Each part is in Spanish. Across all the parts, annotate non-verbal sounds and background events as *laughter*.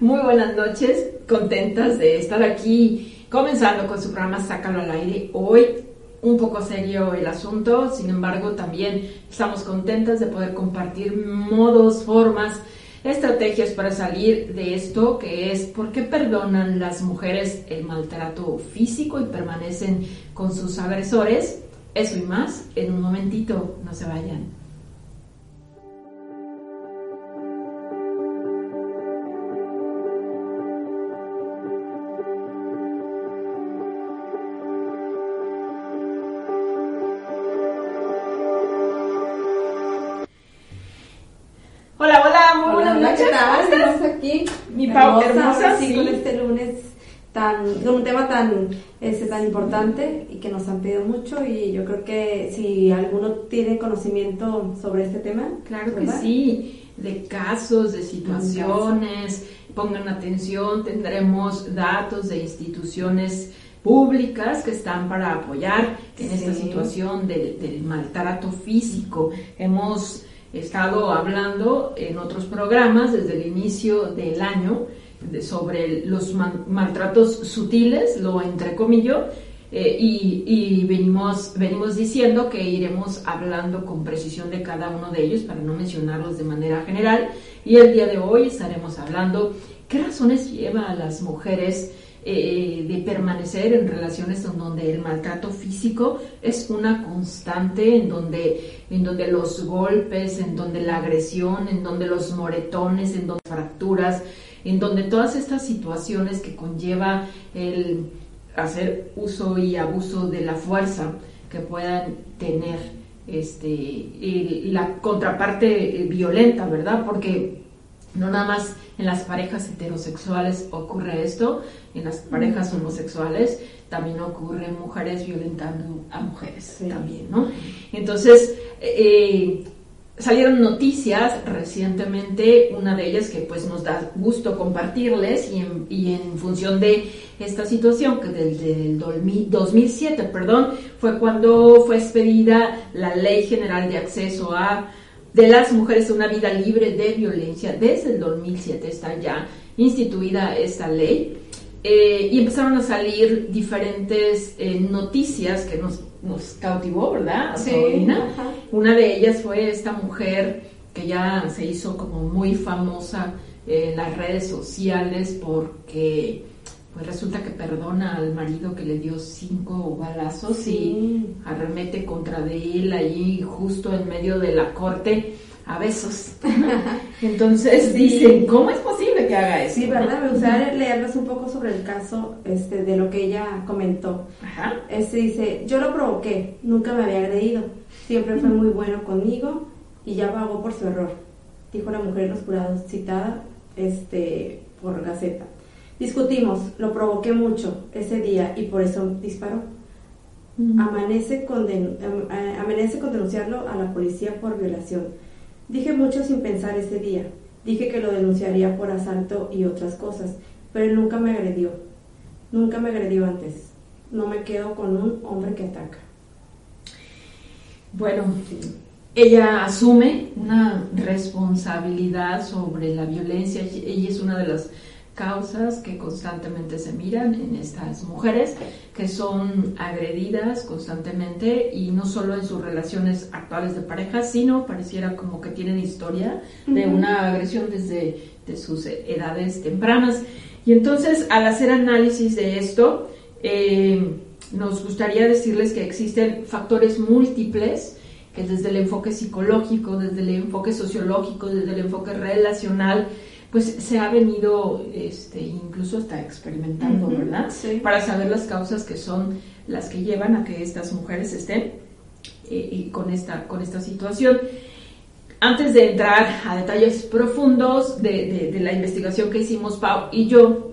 muy buenas noches. Contentas de estar aquí comenzando con su programa Sácalo al aire. Hoy un poco serio el asunto, sin embargo también estamos contentas de poder compartir modos, formas, estrategias para salir de esto, que es por qué perdonan las mujeres el maltrato físico y permanecen con sus agresores. Eso y más en un momentito, no se vayan. Estás? Estamos aquí. Mi Pau, hermosa, sí, con este lunes tan, con un tema tan, este, tan importante y que nos han pedido mucho y yo creo que si alguno tiene conocimiento sobre este tema. Claro que sí, de casos, de situaciones, pongan atención, tendremos datos de instituciones públicas que están para apoyar en esta situación del, del maltrato físico. Hemos estado hablando en otros programas desde el inicio del año sobre los maltratos sutiles, lo entrecomillo, eh, y, y venimos, venimos diciendo que iremos hablando con precisión de cada uno de ellos para no mencionarlos de manera general. Y el día de hoy estaremos hablando qué razones lleva a las mujeres eh, de permanecer en relaciones en donde el maltrato físico es una constante, en donde, en donde los golpes, en donde la agresión, en donde los moretones, en donde fracturas, en donde todas estas situaciones que conlleva el hacer uso y abuso de la fuerza que puedan tener este la contraparte eh, violenta, ¿verdad? Porque no nada más en las parejas heterosexuales ocurre esto, en las parejas homosexuales también ocurre mujeres violentando a mujeres Sí. también, ¿no? Entonces, eh, salieron noticias recientemente, una de ellas que pues nos da gusto compartirles y en, y en función de esta situación que desde el 2000 2007, perdón, fue cuando fue expedida la Ley General de Acceso a de las mujeres una vida libre de violencia. Desde el 2007 está ya instituida esta ley. Eh, y empezaron a salir diferentes eh, noticias que nos, nos cautivó, ¿verdad? Sí. Una de ellas fue esta mujer que ya se hizo como muy famosa en las redes sociales porque pues resulta que perdona al marido que le dio cinco balazos Sí. y arremete contra de él allí justo en medio de la corte a besos. *laughs* Entonces dicen, ¿cómo es posible que haga eso? Sí, ¿verdad? Me gustaría leerles un poco sobre el caso este, de lo que ella comentó. Ajá. Este dice, yo lo provoqué, nunca me había agredido, siempre fue muy bueno conmigo y ya pagó por su error, dijo la mujer en los jurados citada este, por Gaceta. Discutimos, lo provoqué mucho ese día y por eso disparó. Amanece con, den- amanece con denunciarlo a la policía por violación. Dije mucho sin pensar ese día. Dije que lo denunciaría por asalto y otras cosas, pero él nunca me agredió. Nunca me agredió antes. No me quedo con un hombre que ataca. Bueno, ella asume una responsabilidad sobre la violencia. Ella es una de las causas que constantemente se miran en estas mujeres que son agredidas constantemente y no solo en sus relaciones actuales de pareja, sino pareciera como que tienen historia de una agresión desde de sus edades tempranas. Y entonces, al hacer análisis de esto, eh, nos gustaría decirles que existen factores múltiples que desde el enfoque psicológico, desde el enfoque sociológico, desde el enfoque relacional, pues se ha venido este, incluso hasta experimentando, ¿verdad? sí. Para saber las causas que son las que llevan a que estas mujeres estén eh, con, esta, con esta situación. antes de entrar a detalles profundos de, la investigación que hicimos Pau y yo,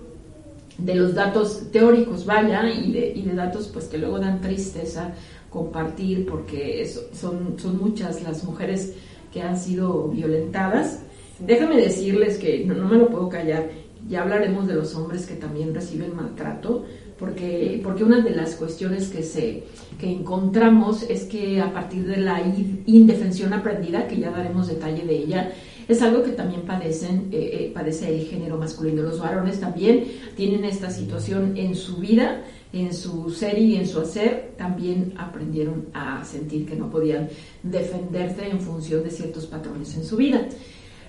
de los datos teóricos, vaya, y de, y de datos pues que luego dan tristeza compartir porque son, son muchas las mujeres que han sido violentadas. Déjame decirles que no, no me lo puedo callar, ya hablaremos de los hombres que también reciben maltrato, porque, porque una de las cuestiones que, se, que encontramos es que a partir de la indefensión aprendida, que ya daremos detalle de ella, es algo que también padecen, eh, eh, padece el género masculino. Los varones también tienen esta situación en su vida, en su ser y en su hacer, también aprendieron a sentir que no podían defenderse en función de ciertos patrones en su vida.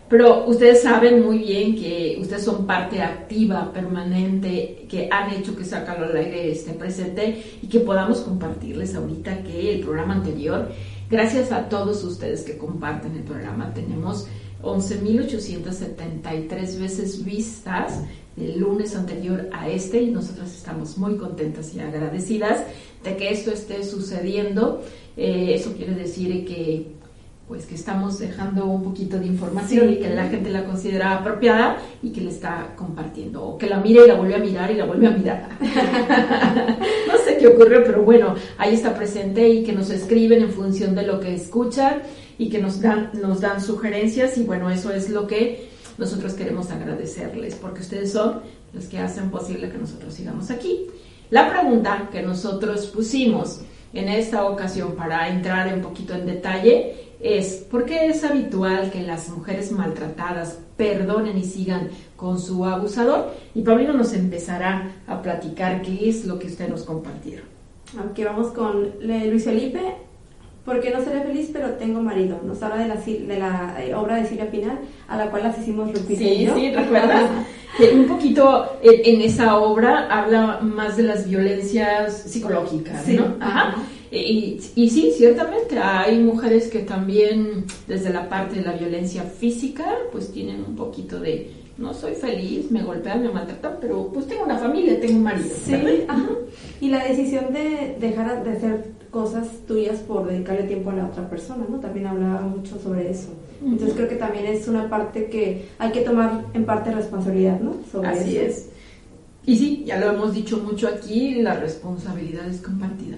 Pero ustedes saben muy bien que ustedes son parte activa, permanente, que han hecho que Sácalo al aire esté presente y que podamos compartirles ahorita que el programa anterior, gracias a todos ustedes que comparten el programa, tenemos 11.873 veces vistas el lunes anterior a este y nosotras estamos muy contentas y agradecidas de que esto esté sucediendo. Eh, eso quiere decir que pues que estamos dejando un poquito de información y que la gente la considera apropiada y que le está compartiendo, o que la mire y la vuelve a mirar y la vuelve a mirar. *laughs* no sé qué ocurrió, pero bueno, ahí está presente y que nos escriben en función de lo que escuchan y que nos dan, nos dan sugerencias y bueno, eso es lo que nosotros queremos agradecerles, porque ustedes son los que hacen posible que nosotros sigamos aquí. La pregunta que nosotros pusimos en esta ocasión para entrar un poquito en detalle es ¿por qué es habitual que las mujeres maltratadas perdonen y sigan con su abusador? Y Paulino nos empezará a platicar qué es lo que usted nos compartieron. Aquí vamos con Luis Felipe. Porque no seré feliz, pero tengo marido. Nos habla de la, de la eh, obra de Silvia Pinal, a la cual asistimos Lupita Sí, sí, *laughs* ¿recuerdas? que un poquito en, esa obra habla más de las violencias psicológicas, ¿no? Ajá. Y, y, sí, ciertamente hay mujeres que también desde la parte de la violencia física pues tienen un poquito de no soy feliz, me golpean, me maltratan, pero pues tengo una familia, tengo un marido. Sí, ajá. Y la decisión de dejar de hacer cosas tuyas por dedicarle tiempo a la otra persona, ¿no? También hablaba mucho sobre eso. Entonces creo que también es una parte que hay que tomar en parte responsabilidad, ¿no? Sobre Así es. Y sí, ya lo hemos dicho mucho aquí, la responsabilidad es compartida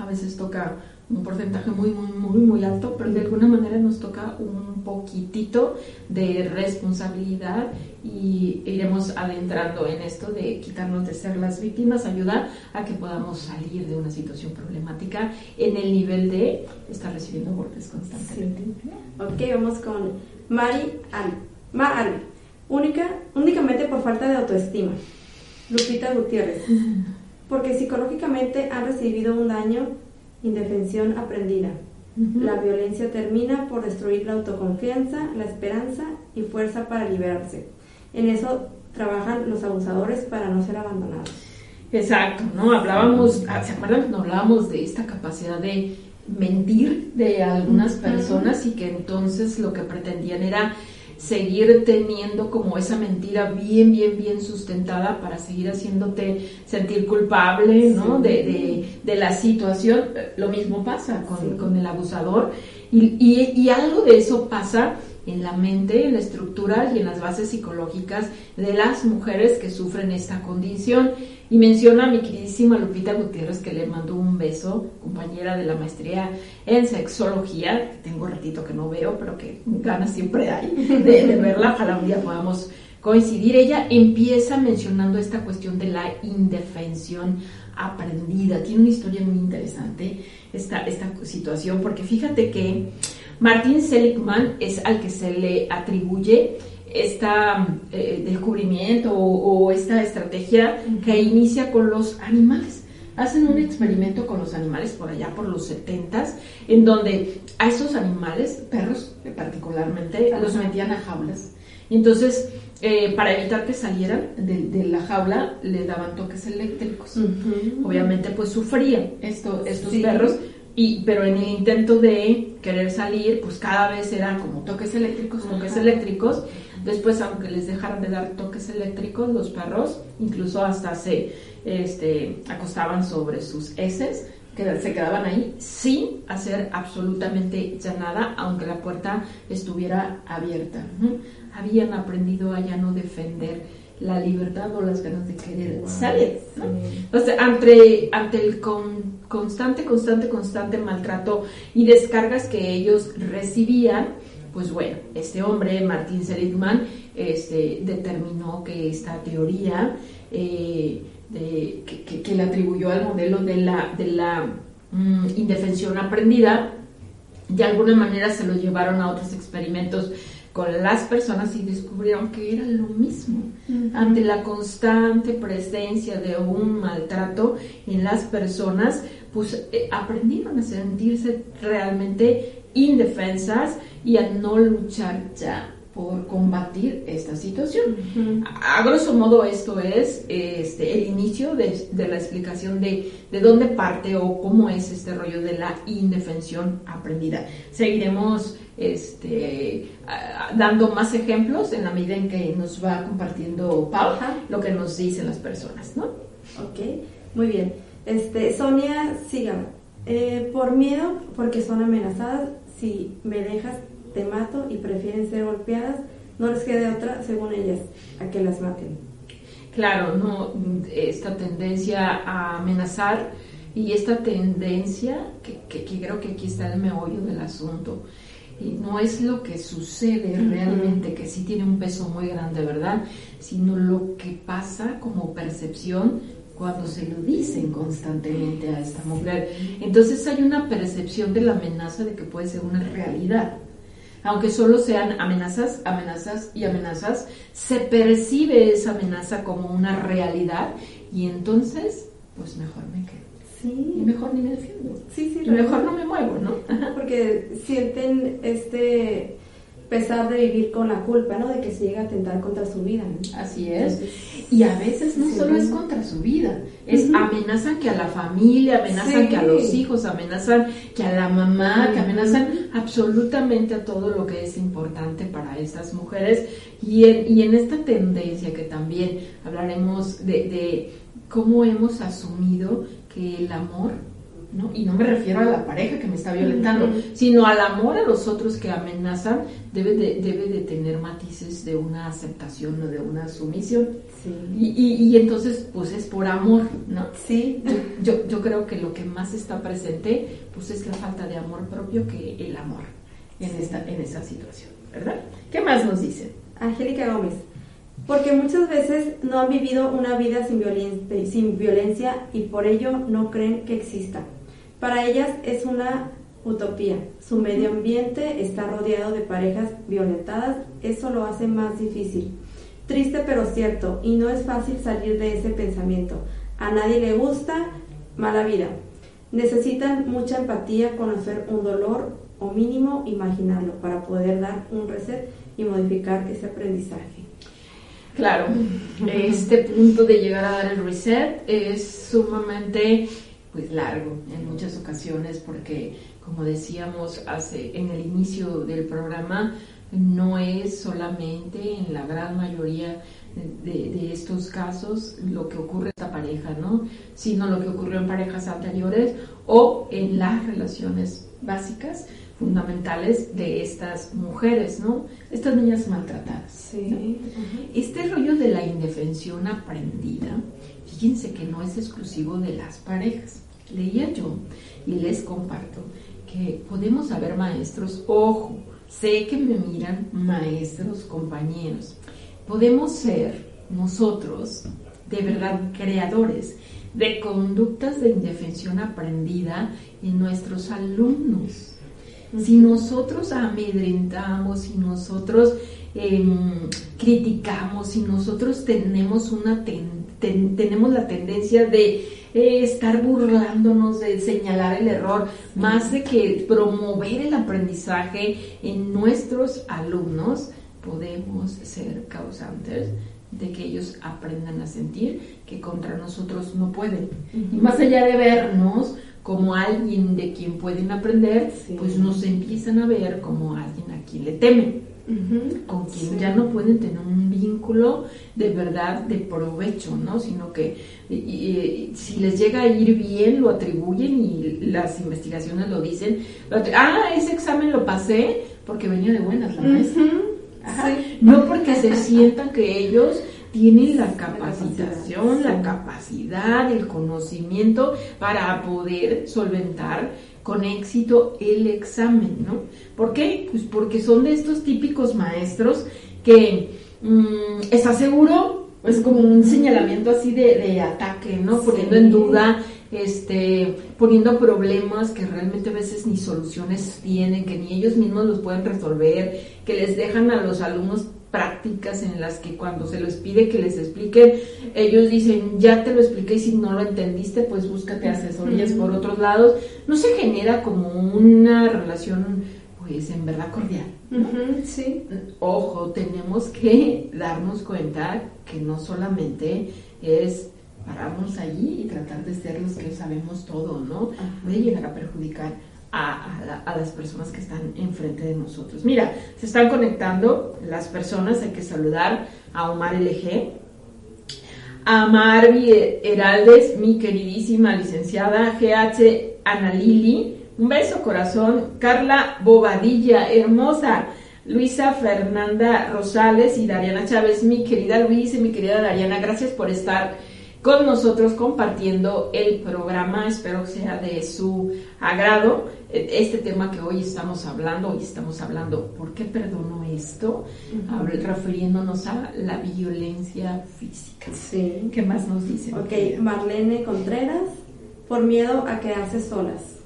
a veces toca un porcentaje muy, muy, muy, muy alto, pero de alguna manera nos toca un poquitito de responsabilidad y iremos adentrando en esto de quitarnos de ser las víctimas, ayudar a que podamos salir de una situación problemática en el nivel de estar recibiendo golpes constantemente. Ok, vamos con Mari Al. Única, únicamente por falta de autoestima. Lupita Gutiérrez *laughs* porque psicológicamente han recibido un daño, indefensión aprendida. La violencia termina por destruir la autoconfianza, la esperanza y fuerza para liberarse. En eso trabajan los abusadores para no ser abandonados. Exacto, ¿no? Hablábamos, ah, ¿se acuerdan? Hablábamos de esta capacidad de mentir de algunas personas y que entonces lo que pretendían era seguir teniendo como esa mentira bien, bien, bien sustentada para seguir haciéndote sentir culpable, ¿no? De, de, la situación. Lo mismo pasa con, con el abusador y, y, y, algo de eso pasa en la mente, en la estructura y en las bases psicológicas de las mujeres que sufren esta condición. Y menciona a mi queridísima Lupita Gutiérrez que le mando un beso, compañera de la maestría en sexología, que tengo un ratito que no veo, pero que ganas siempre hay de, verla, ojalá un día podamos coincidir. Ella empieza mencionando esta cuestión de la indefensión aprendida. Tiene una historia muy interesante esta, esta situación, porque fíjate que Martin Seligman es al que se le atribuye este descubrimiento o, esta estrategia que inicia con los animales. Hacen un experimento con los animales por allá por los 70 en donde a esos animales, perros particularmente, los metían a jaulas. Y entonces, eh, para evitar que salieran de, la jaula, le daban toques eléctricos. Obviamente, pues sufrían esto, estos perros, y, pero en el intento de querer salir, pues cada vez eran como toques eléctricos, toques eléctricos. Después, aunque les dejaran de dar toques eléctricos, los perros incluso hasta se este, acostaban sobre sus heces que se quedaban ahí sin hacer absolutamente ya nada, aunque la puerta estuviera abierta. Habían aprendido a ya no defender la libertad o las ganas de querer salir. Entonces, ante, ante el constante, constante, constante maltrato y descargas que ellos recibían, pues bueno, este hombre, Martín Seligman, este, determinó que esta teoría eh, que, le atribuyó al modelo de la, de la mm, indefensión aprendida, de alguna manera se lo llevaron a otros experimentos con las personas y descubrieron que era lo mismo. Ante la constante presencia de un maltrato en las personas, pues eh, aprendieron a sentirse realmente indefensas y a no luchar ya por combatir esta situación. A grosso modo esto es este, el inicio de, la explicación de, de, dónde parte o cómo es este rollo de la indefensión aprendida. Seguiremos este, dando más ejemplos en la medida en que nos va compartiendo Pau lo que nos dicen las personas, ¿no? Ok, muy bien. Este, Sonia, siga. Eh, por miedo, porque son amenazadas, si me dejas te mato y prefieren ser golpeadas, no les quede otra, según ellas, a que las maten. Claro, no, esta tendencia a amenazar y esta tendencia, que, que, creo que aquí está el meollo del asunto, y no es lo que sucede realmente, que sí tiene un peso muy grande, ¿verdad? Sino lo que pasa como percepción cuando se lo dicen constantemente a esta mujer. Entonces hay una percepción de la amenaza de que puede ser una realidad aunque solo sean amenazas, amenazas y amenazas, se percibe esa amenaza como una realidad y entonces, pues mejor me quedo. Sí. Y mejor ni me defiendo. Sí, sí. Y mejor no me muevo, ¿no? Porque sienten este pesar de vivir con la culpa, ¿no? De que se llega a atentar contra su vida. Así es. y a veces no solo es contra su vida, es amenazan que a la familia, amenazan que a los hijos, amenazan que a la mamá, que amenazan absolutamente a todo lo que es importante para estas mujeres. Y en, y en esta tendencia que también hablaremos de, de cómo hemos asumido que el amor ¿no? Y no me refiero a la pareja que me está violentando, sino al amor a los otros que amenazan, debe de, debe de tener matices de una aceptación o de una sumisión. Y, y, entonces, pues es por amor, ¿no? Sí. Yo, yo, creo que lo que más está presente, pues es la falta de amor propio que el amor en, esta, en esta situación, ¿verdad? ¿Qué más nos dice? Angélica Gómez. Porque muchas veces no han vivido una vida sin, sin violencia y por ello no creen que exista. Para ellas es una utopía. Su medio ambiente está rodeado de parejas violentadas, eso lo hace más difícil. Triste pero cierto, y no es fácil salir de ese pensamiento. A nadie le gusta mala vida. Necesitan mucha empatía, conocer un dolor o mínimo imaginarlo para poder dar un reset y modificar ese aprendizaje. Claro, este punto de llegar a dar el reset es sumamente pues largo en muchas ocasiones porque como decíamos hace en el inicio del programa no es solamente en la gran mayoría de, estos casos lo que ocurre en esta pareja, ¿no? Sino lo que ocurrió en parejas anteriores o en las relaciones básicas fundamentales de estas mujeres, ¿no? Estas niñas maltratadas. Sí. Este rollo de la indefensión aprendida fíjense que no es exclusivo de las parejas. Leía yo y les comparto que podemos haber maestros, ojo, sé que me miran maestros, compañeros, podemos ser nosotros de verdad creadores de conductas de indefensión aprendida en nuestros alumnos. Si nosotros amedrentamos, si nosotros em, criticamos, si nosotros tenemos una tendencia, tenemos la tendencia de eh, estar burlándonos, de señalar el error, más de que promover el aprendizaje en nuestros alumnos, podemos ser causantes de que ellos aprendan a sentir que contra nosotros no pueden. Y más allá de vernos como alguien de quien pueden aprender, pues nos empiezan a ver como alguien a quien le temen. Con quien ya no pueden tener un vínculo de verdad de provecho, ¿no? Sino que si les llega a ir bien, lo atribuyen y las investigaciones lo dicen. ah, ese examen lo pasé porque venía de buenas la maestra. No porque se sientan que ellos tienen la capacitación, la capacidad, el conocimiento para poder solventar con éxito el examen, ¿no? ¿Por qué? Pues porque son de estos típicos maestros que mmm, está seguro, es como un señalamiento así de, ataque, ¿no? Poniendo en duda, este, poniendo problemas que realmente a veces ni soluciones tienen, que ni ellos mismos los pueden resolver, que les dejan a los alumnos prácticas en las que cuando se les pide que les expliquen, ellos dicen, ya te lo expliqué y si no lo entendiste, pues búscate asesorías por otros lados. No se genera como una relación, pues en verdad cordial. sí. Ojo, tenemos que darnos cuenta que no solamente es pararnos allí y tratar de ser los que sabemos todo, ¿no? Puede llegar a perjudicar a, las personas que están enfrente de nosotros. Mira, se están conectando las personas, hay que saludar a Omar LG, a Marvi Heraldes, mi queridísima licenciada, GH Analili, un beso corazón, Carla Bobadilla, hermosa, Luisa Fernanda Rosales y Dariana Chávez, mi querida Luisa y mi querida Dariana, gracias por estar con nosotros compartiendo el programa. Espero que sea de su agrado. Este tema que hoy estamos hablando, hoy estamos hablando, ¿por qué perdono esto? refiriéndonos a la violencia física. Sí. ¿Qué más nos dice? Ok, Marlene Contreras, por miedo a quedarse solas.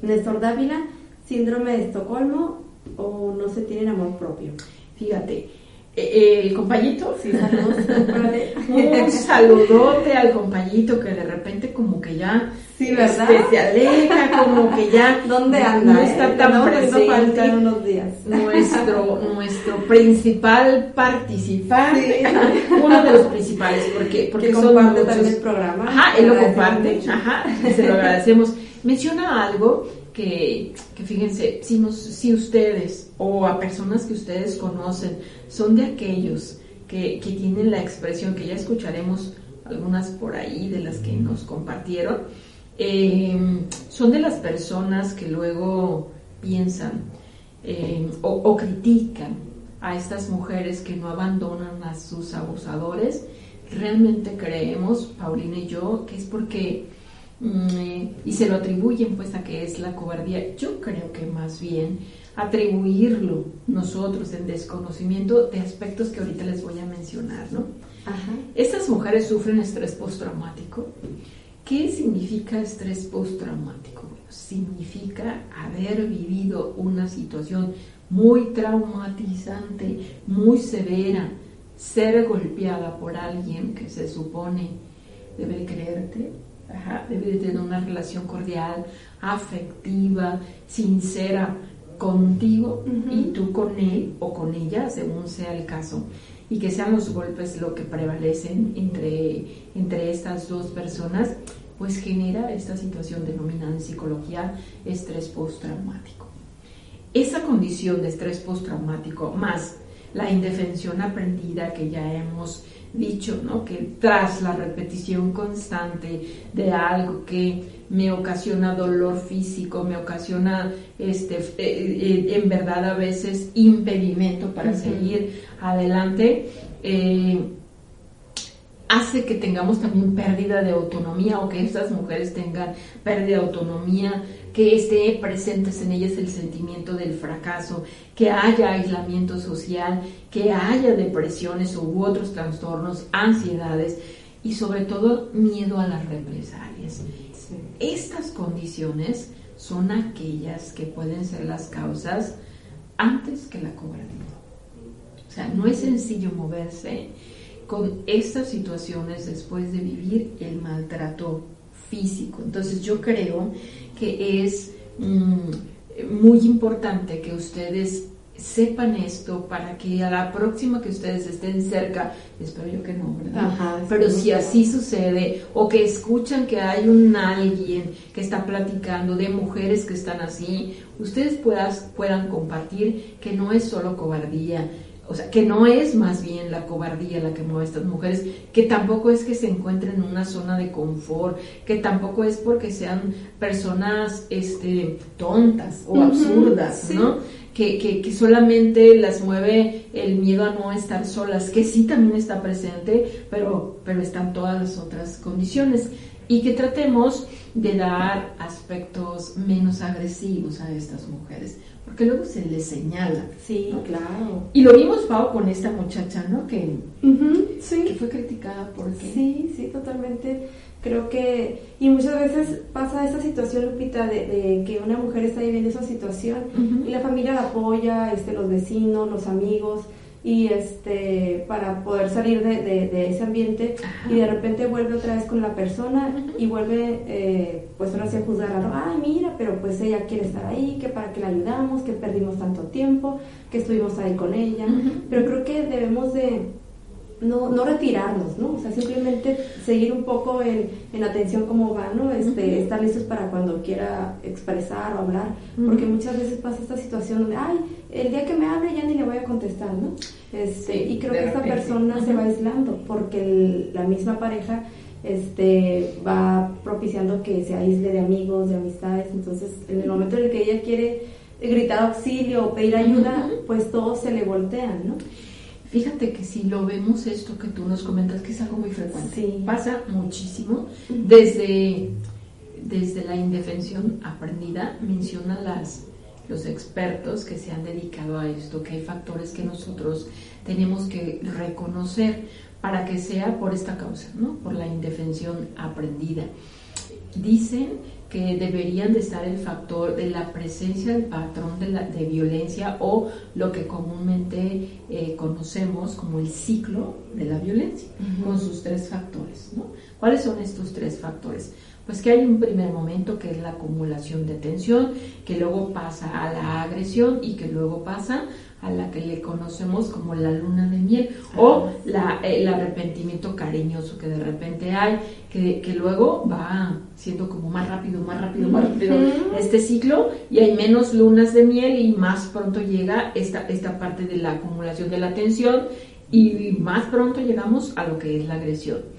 Néstor Dávila, síndrome de Estocolmo o no se tienen amor propio. Fíjate, eh, el compañito, sí, *laughs* un saludote al compañito que de repente como que ya sí, ¿verdad? Este, se aleja, como que ya ¿Dónde anda? No está tan no, presente. unos días. Nuestro, nuestro principal participante, *laughs* uno de los principales, porque, porque que son comparte también el programa. Ajá, él lo comparte, ajá, se lo agradecemos. Menciona algo que, que fíjense, si, nos, si ustedes o a personas que ustedes conocen son de aquellos que, que tienen la expresión, que ya escucharemos algunas por ahí de las que nos compartieron, eh, son de las personas que luego piensan eh, o, o, critican a estas mujeres que no abandonan a sus abusadores. Realmente creemos, Paulina y yo, que es porque Mm, y se lo atribuyen pues a que es la cobardía. Yo creo que más bien atribuirlo nosotros en desconocimiento de aspectos que ahorita les voy a mencionar, ¿no? Estas mujeres sufren estrés postraumático. ¿Qué significa estrés postraumático? significa haber vivido una situación muy traumatizante, muy severa, ser golpeada por alguien que se supone debe creerte, debe de tener una relación cordial, afectiva, sincera contigo y tú con él o con ella, según sea el caso. Y que sean los golpes lo que prevalecen entre, entre estas dos personas, pues genera esta situación denominada en psicología estrés postraumático. Esa condición de estrés postraumático más la indefensión aprendida que ya hemos dicho, ¿no? Que tras la repetición constante de algo que me ocasiona dolor físico, me ocasiona, este, eh, eh, en verdad a veces impedimento para seguir adelante, eh, hace que tengamos también pérdida de autonomía o que estas mujeres tengan pérdida de autonomía, que esté presentes en ellas el sentimiento del fracaso, que haya aislamiento social, que haya depresiones u otros trastornos, ansiedades y sobre todo miedo a las represalias. Estas condiciones son aquellas que pueden ser las causas antes que la cobardía. O sea, no es sencillo moverse con estas situaciones después de vivir el maltrato físico. Entonces yo creo que es mm, muy importante que ustedes sepan esto para que a la próxima que ustedes estén cerca, espero yo que no, ¿verdad? Pero si así sucede, o que escuchan que hay un alguien que está platicando de mujeres que están así, ustedes puedas, puedan compartir que no es solo cobardía, o sea, que no es más bien la cobardía la que mueve a estas mujeres, que tampoco es que se encuentren en una zona de confort, que tampoco es porque sean personas este, tontas o absurdas, ¿no? Que, que, que, solamente las mueve el miedo a no estar solas, que sí también está presente, pero, pero están todas las otras condiciones. Y que tratemos de dar aspectos menos agresivos a estas mujeres porque luego se le señala. Sí, claro. Y lo vimos, Pau, con esta muchacha, ¿no? Que, sí. que fue criticada porque... Sí, sí, totalmente. Creo que, y muchas veces pasa esta situación, Lupita, de, que una mujer está viviendo esa situación y la familia la apoya, este, los vecinos, los amigos, y este para poder salir de, de, ese ambiente y de repente vuelve otra vez con la persona y vuelve eh, pues ahora sí a juzgar ay mira pero pues ella quiere estar ahí que para que la ayudamos que perdimos tanto tiempo que estuvimos ahí con ella pero creo que debemos de no, no retirarnos, ¿no? O sea, simplemente seguir un poco en, en atención cómo va, ¿no? Este, Estar listos para cuando quiera expresar o hablar, porque muchas veces pasa esta situación donde, ay, el día que me hable ya ni le voy a contestar, ¿no? Este, y creo que esta persona se va aislando, porque la misma pareja este, va propiciando que se aísle de amigos, de amistades, entonces en el momento en el que ella quiere gritar auxilio o pedir ayuda, pues todos se le voltean, ¿no? Fíjate que si lo vemos esto que tú nos comentas, que es algo muy frecuente, pasa muchísimo, desde, desde la indefensión aprendida, menciona las, los expertos que se han dedicado a esto, que hay factores que nosotros tenemos que reconocer para que sea por esta causa, ¿no? por la indefensión aprendida. Dicen que deberían de estar el factor de la presencia del patrón de, la, de violencia o lo que comúnmente eh, conocemos como el ciclo de la violencia, con sus tres factores. ¿no? ¿Cuáles son estos tres factores? Pues que hay un primer momento que es la acumulación de tensión, que luego pasa a la agresión y que luego pasa a la que le conocemos como la luna de miel o la, el arrepentimiento cariñoso que de repente hay, que, que, luego va siendo como más rápido, más rápido, más rápido este ciclo y hay menos lunas de miel y más pronto llega esta, esta parte de la acumulación de la tensión y más pronto llegamos a lo que es la agresión.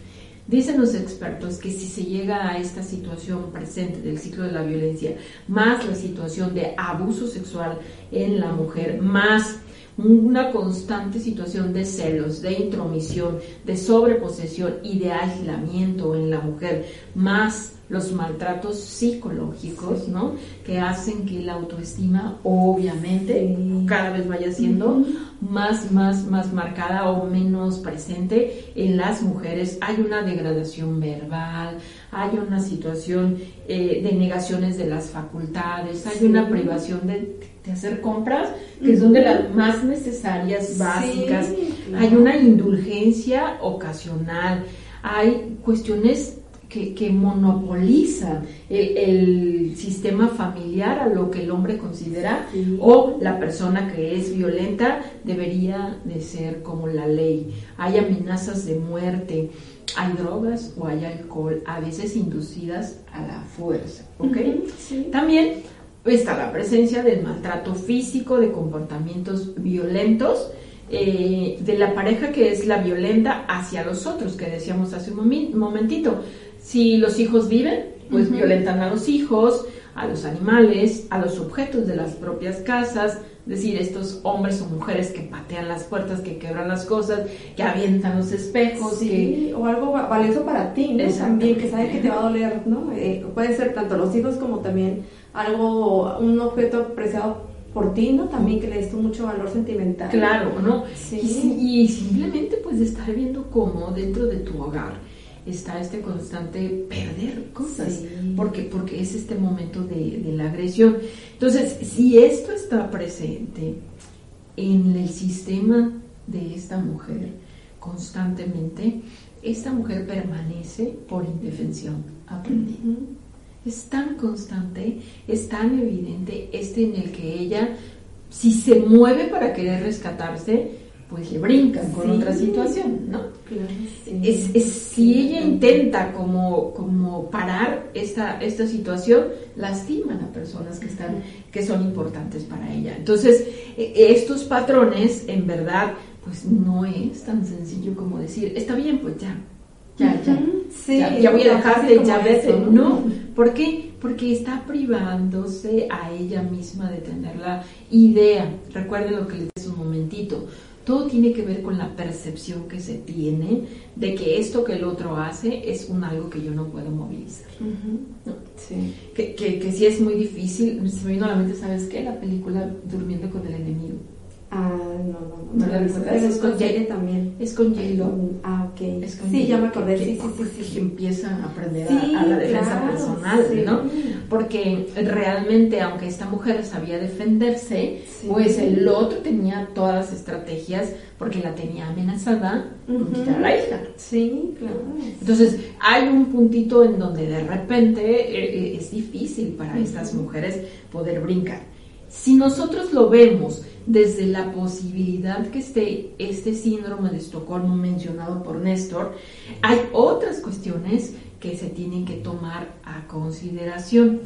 Dicen los expertos que si se llega a esta situación presente del ciclo de la violencia, más la situación de abuso sexual en la mujer, más una constante situación de celos, de intromisión, de sobreposesión y de aislamiento en la mujer, más los maltratos psicológicos, ¿no? Que hacen que la autoestima, obviamente, cada vez vaya siendo más, más, más marcada o menos presente en las mujeres. Hay una degradación verbal, hay una situación eh, de negaciones de las facultades, hay una privación de, hacer compras, que son de las más necesarias, básicas. Hay una indulgencia ocasional, hay cuestiones que, que monopolizan el, sistema familiar a lo que el hombre considera o la persona que es violenta debería de ser como la ley. Hay amenazas de muerte, hay drogas o hay alcohol, a veces inducidas a la fuerza. ¿ok? También está la presencia del maltrato físico, de comportamientos violentos. Eh, de la pareja que es la violenta hacia los otros, que decíamos hace un momentito. Si los hijos viven, pues violentan a los hijos, a los animales, a los objetos de las propias casas, es decir, estos hombres o mujeres que patean las puertas, que quebran las cosas, que avientan los espejos, o algo valioso para ti, ¿no? También que sabe que te va a doler, ¿no? Eh, puede ser tanto los hijos como también algo, un objeto preciado por ti, ¿no? También que le des mucho valor sentimental. Claro, ¿no? Sí. Y, y simplemente pues estar viendo cómo dentro de tu hogar está este constante perder cosas, porque, porque es este momento de, de, la agresión. Entonces, si esto está presente en el sistema de esta mujer constantemente, esta mujer permanece por indefensión aprendida. Es tan constante, es tan evidente este en el que ella si se mueve para querer rescatarse, pues le brincan con otra situación, ¿no? es, es, si ella intenta como, como parar esta, esta situación, lastiman a personas que, están, que son importantes para ella. Entonces, e, estos patrones, en verdad, pues no es tan sencillo como decir, está bien, pues ya, ya, ya, ya, voy a dejarte, ya vete. No, ¿por qué? Porque está privándose a ella misma de tener la idea. Recuerden lo que les dije un momentito todo tiene que ver con la percepción que se tiene de que esto que el otro hace es un algo que yo no puedo movilizar. sí. que, que, que, sí es muy difícil. Se me vino a la mente, ¿sabes qué? La película Durmiendo con el enemigo. Ah, no, no, no. ¿No? Es con J también. Es con J-Lo. Mm, ah, ok. Es con sí, ya me acordé. Que, sí, sí, sí, Que empieza a aprender a, la defensa personal, ¿no? Porque realmente, aunque esta mujer sabía defenderse, pues el otro tenía todas las estrategias porque la tenía amenazada con quitar a la hija. Sí, claro. Entonces, hay un puntito en donde de repente eh, eh, es difícil para estas mujeres poder brincar. Si nosotros lo vemos desde la posibilidad que esté este síndrome de Estocolmo mencionado por Néstor, hay otras cuestiones que se tienen que tomar a consideración.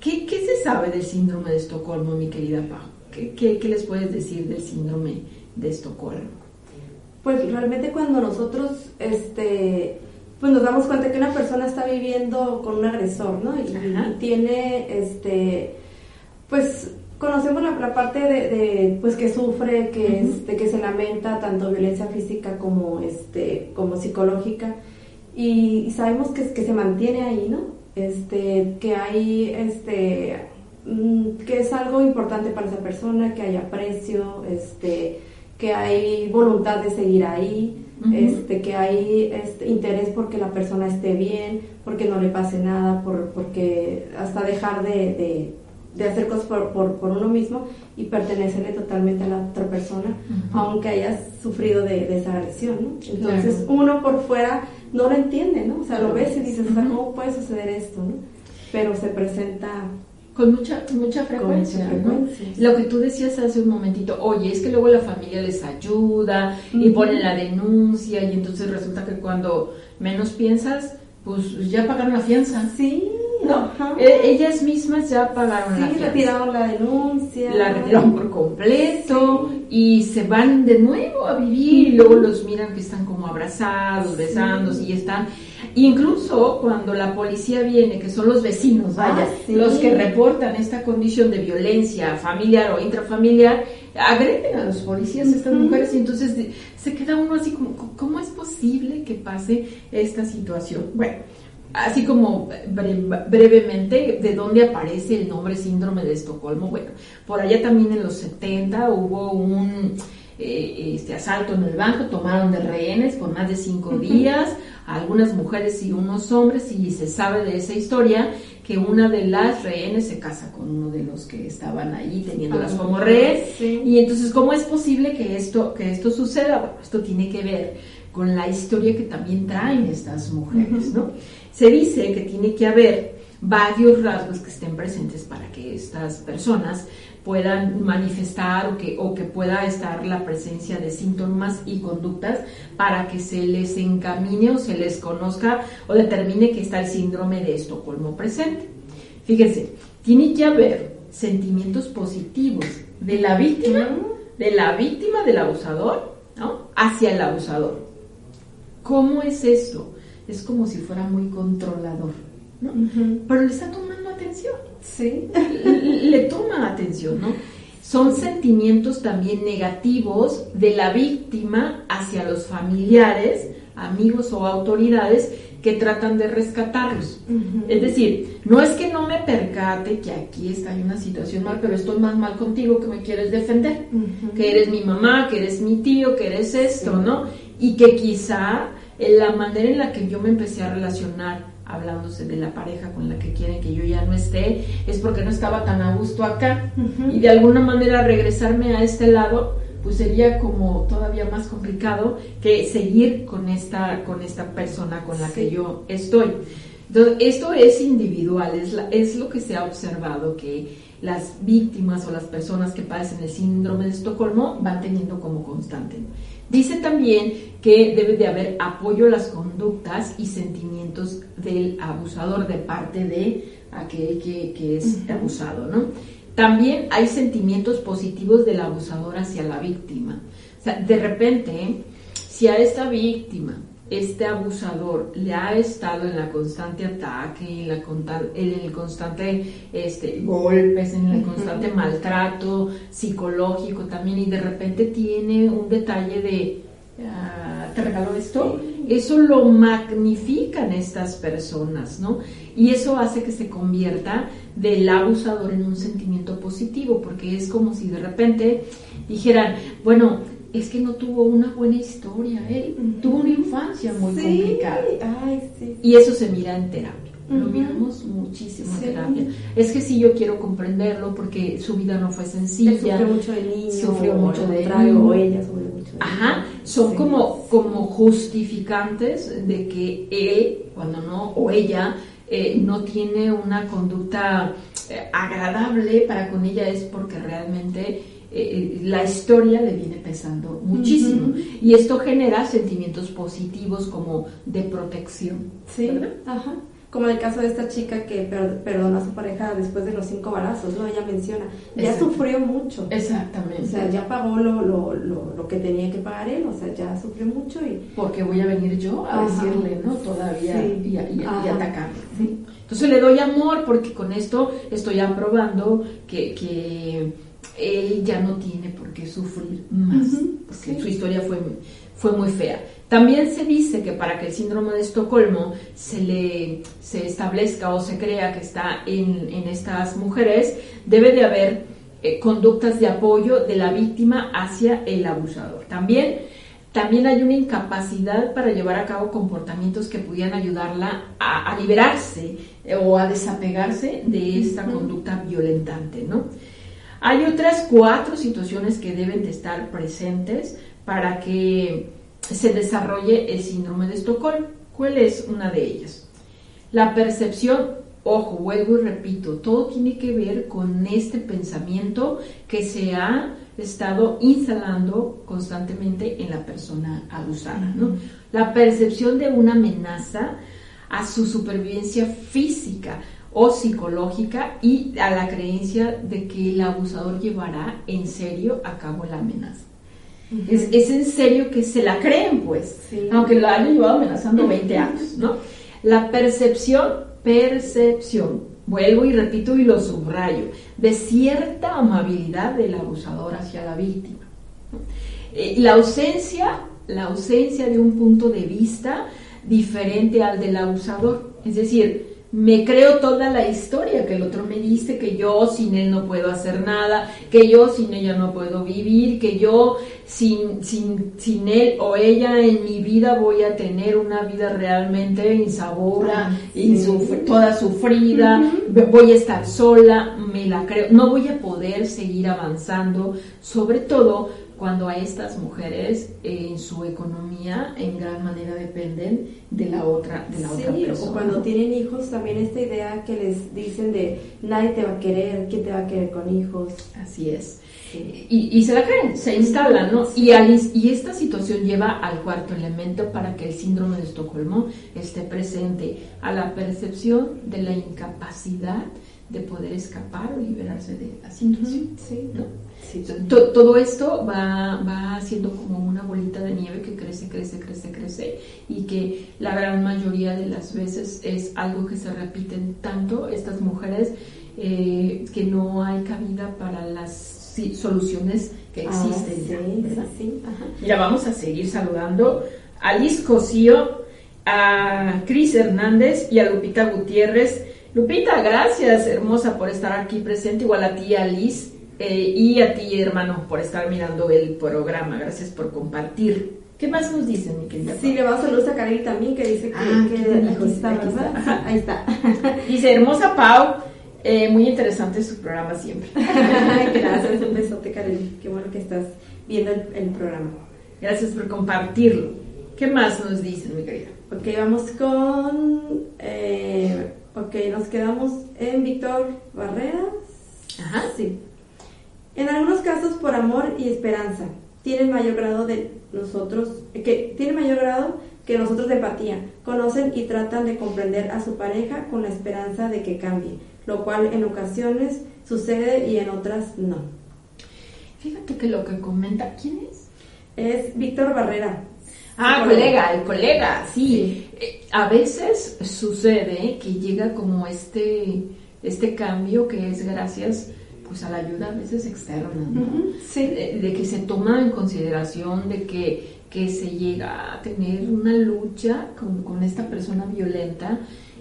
¿Qué, se sabe del síndrome de Estocolmo, mi querida Pau? ¿Qué, les puedes decir del síndrome de Estocolmo? Pues realmente cuando nosotros este, pues nos damos cuenta que una persona está viviendo con un agresor, ¿no? Y, y tiene este pues conocemos la, parte de, pues que sufre, que, este, que se lamenta tanto violencia física como este como psicológica. Y, sabemos que, que se mantiene ahí, ¿no? Este que hay este mm, que es algo importante para esa persona, que hay aprecio, este que hay voluntad de seguir ahí, este que hay este, interés porque la persona esté bien, porque no le pase nada, por, porque hasta dejar de de hacer cosas por, por, uno mismo y pertenecerle totalmente a la otra persona, aunque hayas sufrido de, esa agresión, ¿no? Entonces uno por fuera no lo entiende, ¿no? O sea, lo ves y dices, ¿cómo puede suceder esto, no? Pero se presenta... Con mucha, mucha frecuencia, Lo que tú decías hace un momentito, oye, es que luego la familia les ayuda y ponen la denuncia y entonces resulta que cuando menos piensas, pues ya pagaron la fianza. Sí, no, eh, ellas mismas ya pagaron la Sí, retiraron la denuncia. La retiraron por completo y se van de nuevo a vivir y luego los miran que están como abrazados, besándose y están... Incluso cuando la policía viene, que son los vecinos, vaya, ah, los que reportan esta condición de violencia familiar o intrafamiliar, agreden a los policías, estas mujeres, y entonces se queda uno así como, ¿cómo es posible que pase esta situación? Bueno, así como brevemente, ¿de dónde aparece el nombre síndrome de Estocolmo? Bueno, por allá también en los 70 hubo un eh, este asalto en el banco, tomaron de rehenes por más de cinco días algunas mujeres y unos hombres y se sabe de esa historia que una de las rehenes se casa con uno de los que estaban ahí teniéndolas ah, como rehenes y entonces cómo es posible que esto que esto suceda bueno esto tiene que ver con la historia que también traen estas mujeres no se dice que tiene que haber varios rasgos que estén presentes para que estas personas puedan manifestar o que, o que pueda estar la presencia de síntomas y conductas para que se les encamine o se les conozca o determine que está el síndrome de Estocolmo presente. Fíjense, tiene que haber sentimientos positivos de la víctima, de la víctima del abusador, ¿no? hacia el abusador. ¿Cómo es esto? Es como si fuera muy controlador, ¿no? Pero le está tomando atención. Sí. *laughs* Le, toma atención, ¿no? Son sentimientos también negativos de la víctima hacia los familiares, amigos o autoridades que tratan de rescatarlos. Es decir, no es que no me percate que aquí está en una situación mal, pero estoy más mal contigo que me quieres defender, que eres mi mamá, que eres mi tío, que eres esto, ¿no? Y que quizá la manera en la que yo me empecé a relacionar hablándose de la pareja con la que quieren que yo ya no esté, es porque no estaba tan a gusto acá. Y de alguna manera regresarme a este lado, pues sería como todavía más complicado que seguir con esta, con esta persona con la que yo estoy. Entonces, esto es individual, es, es lo que se ha observado, que las víctimas o las personas que padecen el síndrome de Estocolmo van teniendo como constante. Dice también que debe de haber apoyo a las conductas y sentimientos del abusador de parte de aquel que, es abusado, ¿no? También hay sentimientos positivos del abusador hacia la víctima. O sea, de repente, si a esta víctima este abusador le ha estado en la constante ataque, en, la, en el constante este, golpes, en el constante maltrato psicológico también, y de repente tiene un detalle de, ah, ¿te regaló esto? Eso lo magnifican estas personas, ¿no? Y eso hace que se convierta del abusador en un sentimiento positivo, porque es como si de repente dijeran, bueno, es que no tuvo una buena historia, él tuvo una infancia muy complicada. Y eso se mira en terapia. Lo miramos muchísimo en terapia. Es que sí, yo quiero comprenderlo porque su vida no fue sencilla. sufrió mucho de niño. Sufrió mucho de niño. O ella sufrió mucho de Ajá, son como, como justificantes de que él, cuando no, o ella, eh, no tiene una conducta eh, agradable para con ella es porque realmente eh, la historia le viene pesando muchísimo. Y esto genera sentimientos positivos como de protección. Sí, ajá. Como en el caso de esta chica que perdonó a su pareja después de los cinco balazos, ¿no? Ella menciona, ya sufrió mucho. Exactamente. O sea, ya pagó lo, lo, lo, que tenía que pagar él, o sea, ya sufrió mucho y... Porque voy a venir yo a decirle, ¿no? Todavía y, y, atacarle. Entonces le doy amor porque con esto estoy aprobando que, que él ya no tiene por qué sufrir más, porque su historia fue, fue muy fea. También se dice que para que el síndrome de Estocolmo se le se establezca o se crea que está en, en estas mujeres, debe de haber eh, conductas de apoyo de la víctima hacia el abusador. También, también hay una incapacidad para llevar a cabo comportamientos que pudieran ayudarla a, liberarse eh, o a desapegarse de esta conducta violentante, ¿no? Hay otras cuatro situaciones que deben de estar presentes para que se desarrolle el síndrome de Estocolmo. ¿Cuál es una de ellas? La percepción, ojo, vuelvo y repito, todo tiene que ver con este pensamiento que se ha estado instalando constantemente en la persona abusada. ¿no? La percepción de una amenaza a su supervivencia física, o psicológica y a la creencia de que el abusador llevará en serio a cabo la amenaza. es, es, en serio que se la creen, pues, aunque lo hayan llevado amenazando 20 años, ¿no? La percepción, percepción, vuelvo y repito y lo subrayo, de cierta amabilidad del abusador hacia la víctima. Eh, la ausencia, la ausencia de un punto de vista diferente al del abusador, es decir, me creo toda la historia que el otro me dice, que yo sin él no puedo hacer nada, que yo sin ella no puedo vivir, que yo sin, sin, sin él o ella en mi vida voy a tener una vida realmente insabora, ah, toda sufrida, voy a estar sola, me la creo, no voy a poder seguir avanzando, sobre todo cuando a estas mujeres en su economía en gran manera dependen de la otra de la otra persona. o cuando tienen hijos también esta idea que les dicen de nadie te va a querer, ¿quién te va a querer con hijos? Así es. Y, y, se la creen, se instalan, ¿no? Y, y esta situación lleva al cuarto elemento para que el síndrome de Estocolmo esté presente, a la percepción de la incapacidad de poder escapar o liberarse de la situación. Sí, ¿no? Todo esto va, va siendo como una bolita de nieve que crece, crece, crece, crece y que la gran mayoría de las veces es algo que se repiten tanto estas mujeres eh, que no hay cabida para las soluciones que ah, existen. Mira, vamos a seguir saludando a Liz Cosío, a Cris Hernández y a Lupita Gutiérrez. Lupita, gracias, hermosa, por estar aquí presente, igual a ti, a Liz. Eh, y a ti, hermano, por estar mirando el programa. Gracias por compartir. ¿Qué más nos dicen, mi querida? Sí, le vamos a saludar a Karel también, que dice que, ah, aquí, está, ¿verdad? Ahí está. *laughs* dice, hermosa Pau, eh, muy interesante su programa siempre. *laughs* Gracias, un besote, Karel. Qué bueno que estás viendo el, programa. Gracias por compartirlo. ¿Qué más nos dicen, mi querida? Ok, vamos con... Eh, ok, nos quedamos en Víctor Barreras. Ajá. Sí. En algunos casos por amor y esperanza. Tienen mayor grado de nosotros, que tienen mayor grado que nosotros de empatía. Conocen y tratan de comprender a su pareja con la esperanza de que cambie, lo cual en ocasiones sucede y en otras no. Fíjate que lo que comenta, ¿quién es? Es Víctor Barrera. Ah, colega, el colega, sí. Sí. Eh, A veces sucede que llega como este, este cambio que es gracias pues a la ayuda a veces externa, ¿no? Sí. de, de que se toma en consideración de que, que se llega a tener una lucha con, con esta persona violenta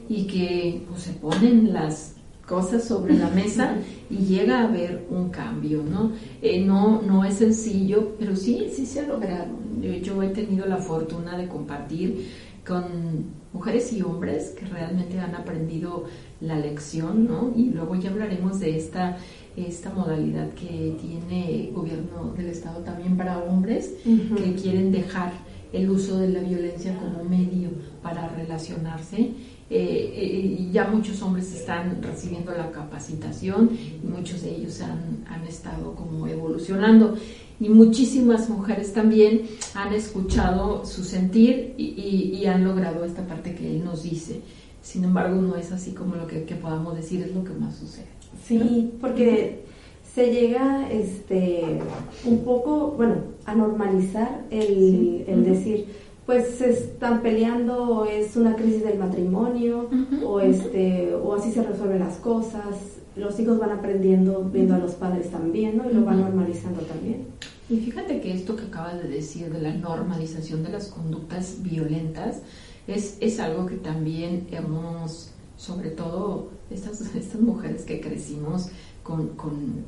y que pues, se ponen las cosas sobre la mesa y llega a haber un cambio, ¿no? Eh, no, no es sencillo, pero sí, sí se ha logrado. Yo, yo he tenido la fortuna de compartir con mujeres y hombres que realmente han aprendido la lección, ¿no? Y luego ya hablaremos de esta, esta modalidad que tiene el gobierno del Estado también para hombres que quieren dejar el uso de la violencia como medio para relacionarse. Eh, eh, ya muchos hombres están recibiendo la capacitación y muchos de ellos han, han estado como evolucionando. Y muchísimas mujeres también han escuchado su sentir y, y- y han logrado esta parte que él nos dice. Sin embargo, no es así como lo que, que podamos decir, es lo que más sucede. Sí, porque se llega este un poco, bueno, a normalizar el, Sí. el decir, pues se están peleando o es una crisis del matrimonio o este o así se resuelven las cosas. Los hijos van aprendiendo viendo a los padres también, ¿no? Y lo van normalizando también. Y fíjate que esto que acabas de decir de la normalización de las conductas violentas es, es algo que también hemos, sobre todo estas, *laughs* estas mujeres que crecimos con, con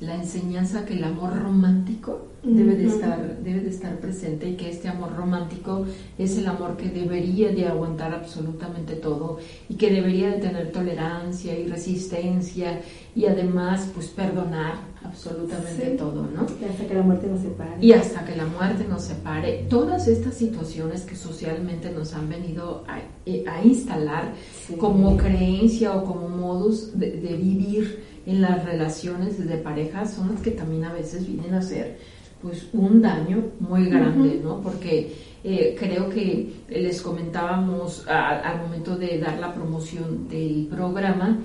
la enseñanza que el amor romántico debe de, estar, debe de estar presente y que este amor romántico es el amor que debería de aguantar absolutamente todo y que debería de tener tolerancia y resistencia y además pues perdonar absolutamente Sí. todo, ¿no? Y hasta que la muerte nos separe. Y hasta que la muerte nos separe, todas estas situaciones que socialmente nos han venido a, eh, a instalar Sí. como creencia o como modus de, de vivir en las relaciones de pareja son las que también a veces vienen a ser pues un daño muy grande, ¿no? Porque eh, creo que les comentábamos a- al momento de dar la promoción del programa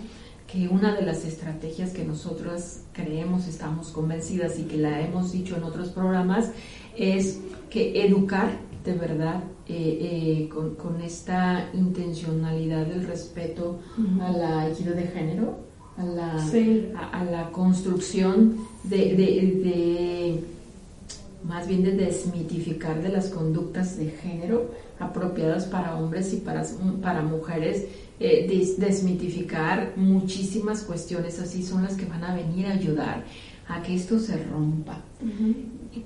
que una de las estrategias que nosotras creemos, estamos convencidas y que la hemos dicho en otros programas, es que educar de verdad eh, eh, con, con esta intencionalidad del respeto a la equidad de género, a la, Sí. a, a la construcción de, de- de- más bien de desmitificar de las conductas de género apropiadas para hombres y para, para mujeres, eh, des- desmitificar muchísimas cuestiones así son las que van a venir a ayudar a que esto se rompa.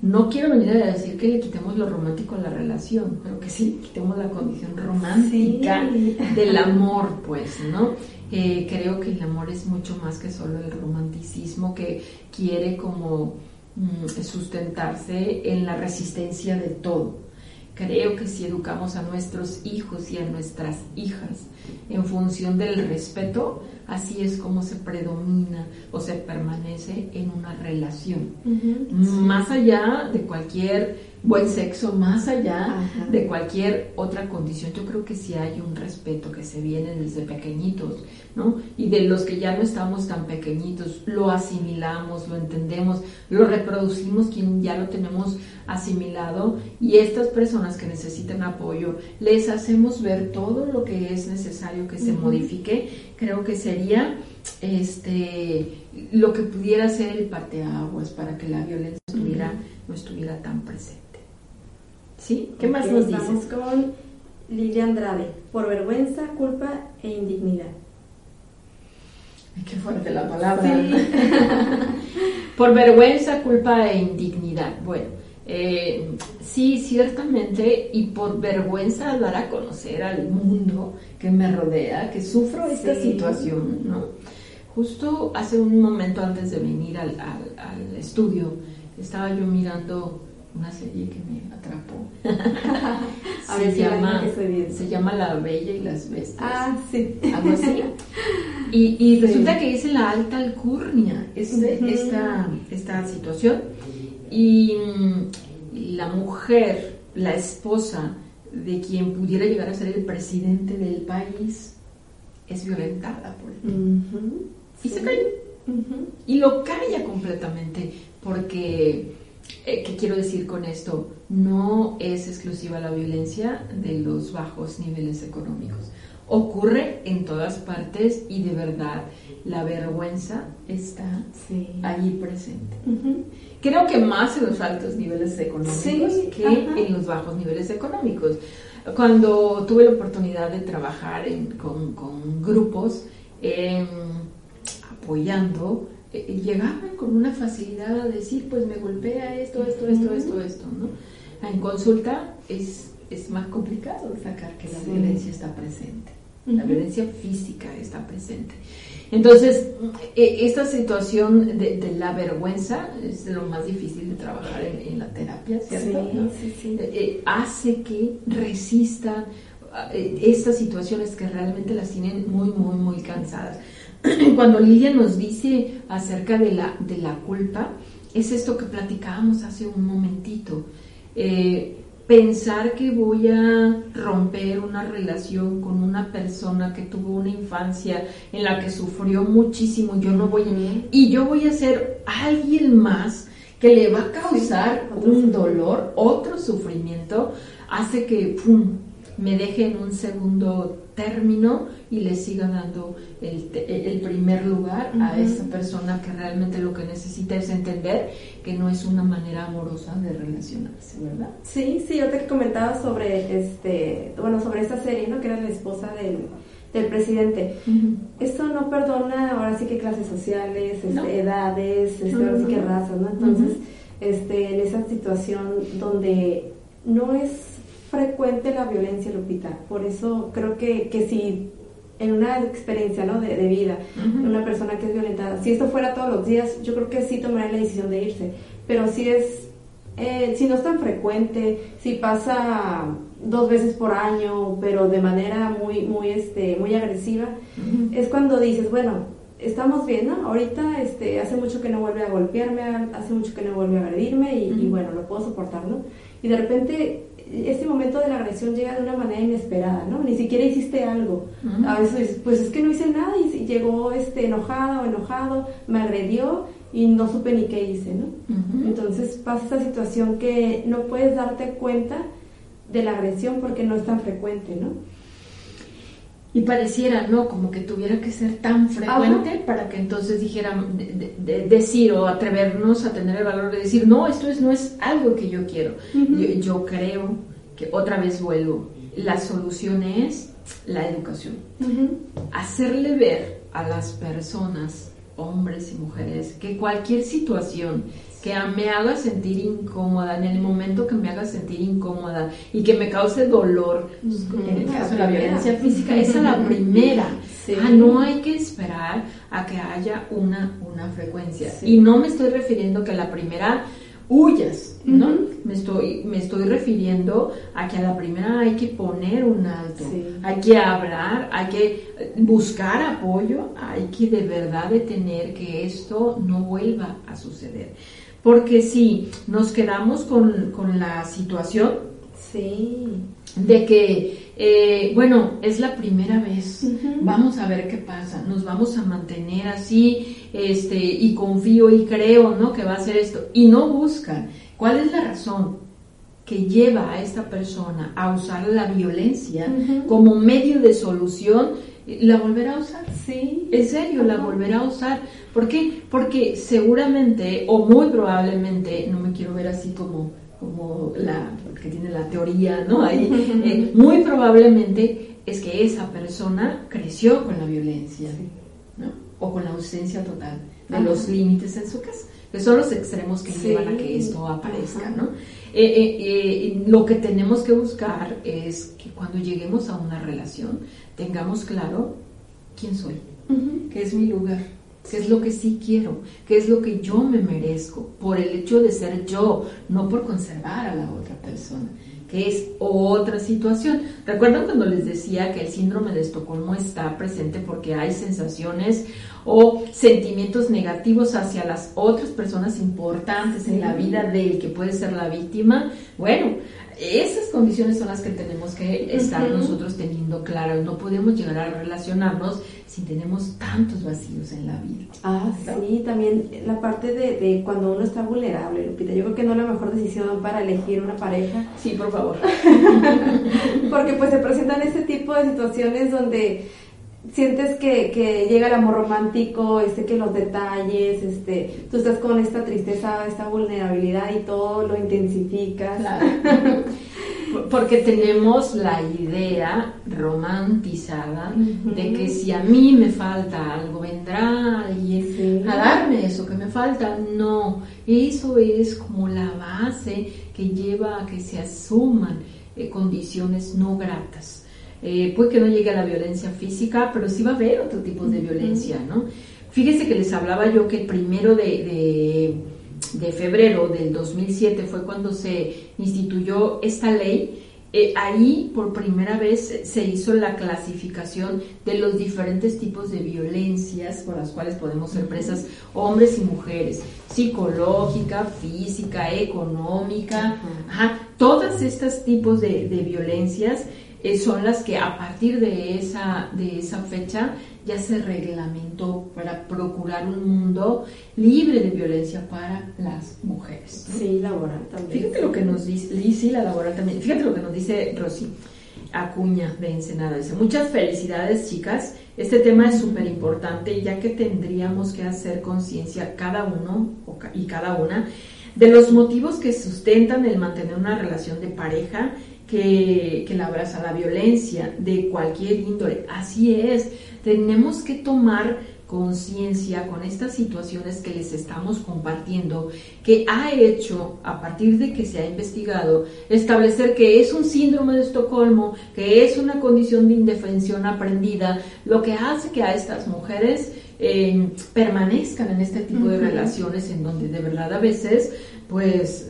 No quiero venir a decir que le quitemos lo romántico a la relación, pero que sí quitemos la condición romántica Sí. del *laughs* amor, pues, ¿no? Eh, creo que el amor es mucho más que solo el romanticismo que quiere como mm, sustentarse en la resistencia de todo. Creo que si educamos a nuestros hijos y a nuestras hijas en función del respeto, así es como se predomina o se permanece en una relación. Más allá de cualquier buen sexo, más allá Ajá. de cualquier otra condición, yo creo que sí hay un respeto que se viene desde pequeñitos, ¿no? Y de los que ya no estamos tan pequeñitos, lo asimilamos, lo entendemos, lo reproducimos, quien ya lo tenemos asimilado, y estas personas que necesitan apoyo, les hacemos ver todo lo que es necesario que se modifique, creo que sería este lo que pudiera ser el parteaguas para que la violencia estuviera, no estuviera tan presente. ¿Sí? ¿Qué más Ok, nos Vamos dices? con Lilia Andrade. Por vergüenza, culpa e indignidad. Qué fuerte la palabra. *laughs* Por vergüenza, culpa e indignidad. Bueno, eh, sí, ciertamente, y por vergüenza dar a conocer al mundo que me rodea, que sufro esta Sí. situación, ¿no? Justo hace un momento antes de venir al, al- al estudio, estaba yo mirando una serie que me atrapó. *laughs* A ver si la gente estoy viendo. se llama La Bella y las Bestias Ah, sí. algo así. *laughs* Y, resulta que es en la alta alcurnia esta, esta situación. Y mm, la mujer, la esposa de quien pudiera llegar a ser el presidente del país, es violentada por él. Y se calla. Y lo calla completamente, porque, ¿qué quiero decir con esto? No es exclusiva la violencia de los bajos niveles económicos. Ocurre en todas partes y de verdad la vergüenza está allí presente. Creo que más en los altos niveles económicos que en los bajos niveles económicos. Cuando tuve la oportunidad de trabajar con, grupos em, apoyando, eh, llegaban con una facilidad a decir, pues me golpea esto, esto, esto, esto, esto, ¿no? En consulta es, es más complicado sacar que la violencia está presente, la violencia física está presente. Entonces, e, esta situación de, la vergüenza es lo más difícil de trabajar en, la terapia, ¿cierto? Sí, eh, eh, hace que resistan eh, estas situaciones que realmente las tienen muy, muy, muy cansadas. *clears throat* Cuando Lidia nos dice acerca de la, de la culpa, es esto que platicábamos hace un momentito. Pensar que voy a romper una relación con una persona que tuvo una infancia en la que sufrió muchísimo, yo no voy a, y yo voy a ser alguien más que le va a causar un dolor, otro sufrimiento, hace que pum, me deje en un segundo término y le siga dando el, primer lugar a esa persona que realmente lo que necesita es entender que no es una manera amorosa de relacionarse, ¿verdad? Sí, sí, yo te comentaba sobre este, bueno, sobre esta serie, ¿no? Que era la esposa del, presidente. Esto no perdona ahora sí que clases sociales, este, edades, este, ahora sí que razas, ¿no? Entonces, este, en esa situación donde no es frecuente la violencia, Lupita. Por eso creo que, que si en una experiencia ¿no? de, vida, una persona que es violentada, si esto fuera todos los días, yo creo que sí tomaría la decisión de irse. Pero si es, eh, si no es tan frecuente, si pasa dos veces por año, pero de manera muy, muy, este, muy agresiva, es cuando dices, bueno, estamos bien, ¿no? Ahorita este, hace mucho que no vuelve a golpearme, hace mucho que no vuelve a agredirme y, y bueno, lo puedo soportar, ¿no? Y de repente este momento de la agresión llega de una manera inesperada, ¿no? Ni siquiera hiciste algo. A veces, pues es que no hice nada y llegó este enojado o enojado, me agredió y no supe ni qué hice, ¿no? Entonces pasa esta situación que no puedes darte cuenta de la agresión porque no es tan frecuente, ¿no? Y pareciera, ¿no? Como que tuviera que ser tan frecuente para que entonces dijera, de, decir o atrevernos a tener el valor de decir, no, esto es, no es algo que yo quiero. yo, creo que otra vez vuelvo, la solución es la educación. Hacerle ver a las personas, hombres y mujeres, que cualquier situación que me haga sentir incómoda, en el momento que me haga sentir incómoda y que me cause dolor, en el caso de la violencia física, esa es la *laughs* primera. Ah, no hay que esperar a que haya una, una frecuencia. Y no me estoy refiriendo que la primera huyas, ¿no? me, estoy, me estoy refiriendo a que a la primera hay que poner un alto, hay que hablar, hay que buscar apoyo, hay que de verdad detener que esto no vuelva a suceder. Porque si nos quedamos con, la situación sí. de que, eh, bueno, es la primera vez, vamos a ver qué pasa, nos vamos a mantener así, este, y confío y creo, ¿no? Que va a ser esto. Y no buscan cuál es la razón que lleva a esta persona a usar la violencia como medio de solución la volverá a usar. Sí. En serio, la volverá a usar. ¿Por qué? Porque seguramente o muy probablemente, no me quiero ver así como, como la que tiene la teoría, ¿no? Ahí, *laughs* eh, muy probablemente es que esa persona creció con la violencia, ¿no? O con la ausencia total de los límites en su casa, que son los extremos que llevan a que esto aparezca, ¿no? Eh, eh, lo que tenemos que buscar es que cuando lleguemos a una relación, tengamos claro quién soy, qué es mi lugar, qué es lo que sí quiero, qué es lo que yo me merezco, por el hecho de ser yo, no por conservar a la otra persona que es otra situación. ¿Recuerdan cuando les decía que el síndrome de Estocolmo está presente porque hay sensaciones o sentimientos negativos hacia las otras personas importantes en la vida del que puede ser la víctima? Bueno, esas condiciones son las que tenemos que estar nosotros teniendo claras. No podemos llegar a relacionarnos si tenemos tantos vacíos en la vida. Ah, sí, también la parte de, de, cuando uno está vulnerable, Lupita. Yo creo que no es la mejor decisión para elegir una pareja. Sí, por favor. *laughs* Porque pues se presentan ese tipo de situaciones donde sientes que, que, llega el amor romántico, este que los detalles, este, tú estás con esta tristeza, esta vulnerabilidad y todo lo intensificas. *laughs* Porque tenemos la idea romantizada de que si a mí me falta algo, vendrá alguien a darme eso que me falta. No, eso es como la base que lleva a que se asuman eh, condiciones no gratas. Eh, puede que no llegue a la violencia física, pero sí va a haber otro tipo de violencia, ¿no? Fíjese que les hablaba yo que el primero de, de, febrero del 2007 fue cuando se instituyó esta ley. Eh, ahí por primera vez se hizo la clasificación de los diferentes tipos de violencias por las cuales podemos ser presas hombres y mujeres, psicológica, física, económica, todos estos tipos de, de violencias eh, son las que a partir de esa, de esa fecha ya se reglamentó para procurar un mundo libre de violencia para las mujeres. Sí, laboral también. Fíjate lo que nos dice, sí, la laboral también. Fíjate lo que nos dice Rosy Acuña de Ensenada. Dice, muchas felicidades chicas. Este tema es súper importante ya que tendríamos que hacer conciencia cada uno y cada una de los motivos que sustentan el mantener una relación de pareja que, que la abraza la violencia de cualquier índole. Así es, tenemos que tomar conciencia con estas situaciones que les estamos compartiendo, que ha hecho, a partir de que se ha investigado, establecer que es un síndrome de Estocolmo, que es una condición de indefensión aprendida, lo que hace que a estas mujeres eh, permanezcan en este tipo de relaciones en donde de verdad a veces pues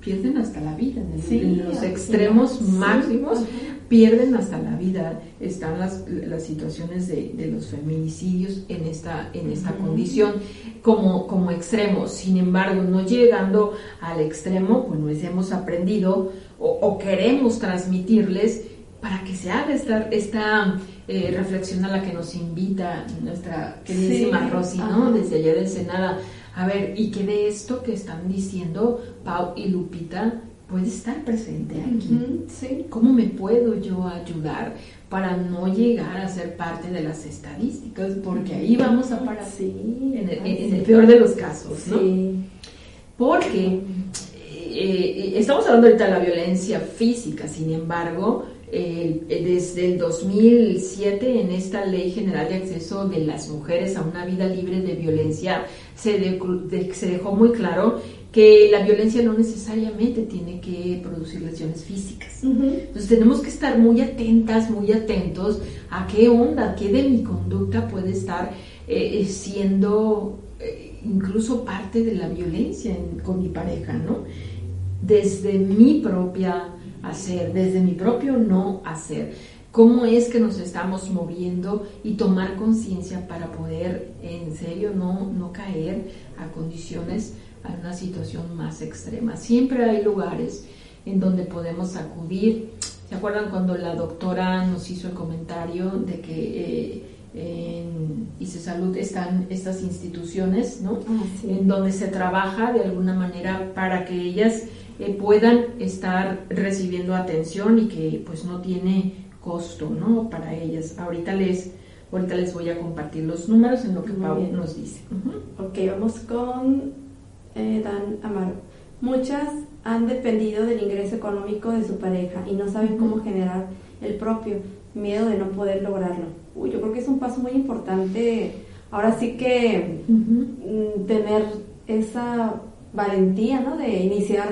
pierden hasta la vida, en, los extremos máximos pierden hasta la vida. Están las, las situaciones de, los feminicidios en esta, en esta condición como, como extremo. Sin embargo, no llegando al extremo, pues hemos aprendido o, queremos transmitirles para que se haga esta, esta eh, reflexión a la que nos invita nuestra queridísima Rosy, ¿no? Desde allá del Senada a ver, y que de esto que están diciendo Pau y Lupita puede estar presente aquí. sí. ¿Cómo me puedo yo ayudar para no llegar a ser parte de las estadísticas? Porque ahí vamos a parar sí, en, el, peor de los casos, ¿no? Porque eh, eh, estamos hablando ahorita de la violencia física, sin embargo, desde el 2007 en esta Ley General de Acceso de las Mujeres a una Vida Libre de Violencia se, se dejó muy claro que la violencia no necesariamente tiene que producir lesiones físicas. Entonces tenemos que estar muy atentas, muy atentos a qué onda, qué de mi conducta puede estar eh, siendo eh, incluso parte de la violencia con mi pareja, ¿no? Desde mi propia hacer, desde mi propio no hacer. ¿Cómo es que nos estamos moviendo y tomar conciencia para poder en serio no, no caer a condiciones, a una situación más extrema? Siempre hay lugares en donde podemos acudir. ¿Se acuerdan cuando la doctora nos hizo el comentario de que eh, en ICE Salud están estas instituciones, ¿no? Ah, en donde se trabaja de alguna manera para que ellas eh, puedan estar recibiendo atención y que pues no tiene costo, ¿no? Para ellas. Ahorita les, ahorita les voy a compartir los números en lo que Pau nos dice. Ok, vamos con eh, Dan Amaro. Muchas han dependido del ingreso económico de su pareja y no saben cómo generar el propio, miedo de no poder lograrlo. Uy, yo creo que es un paso muy importante. Ahora sí que mm, tener esa valentía, ¿no? De iniciar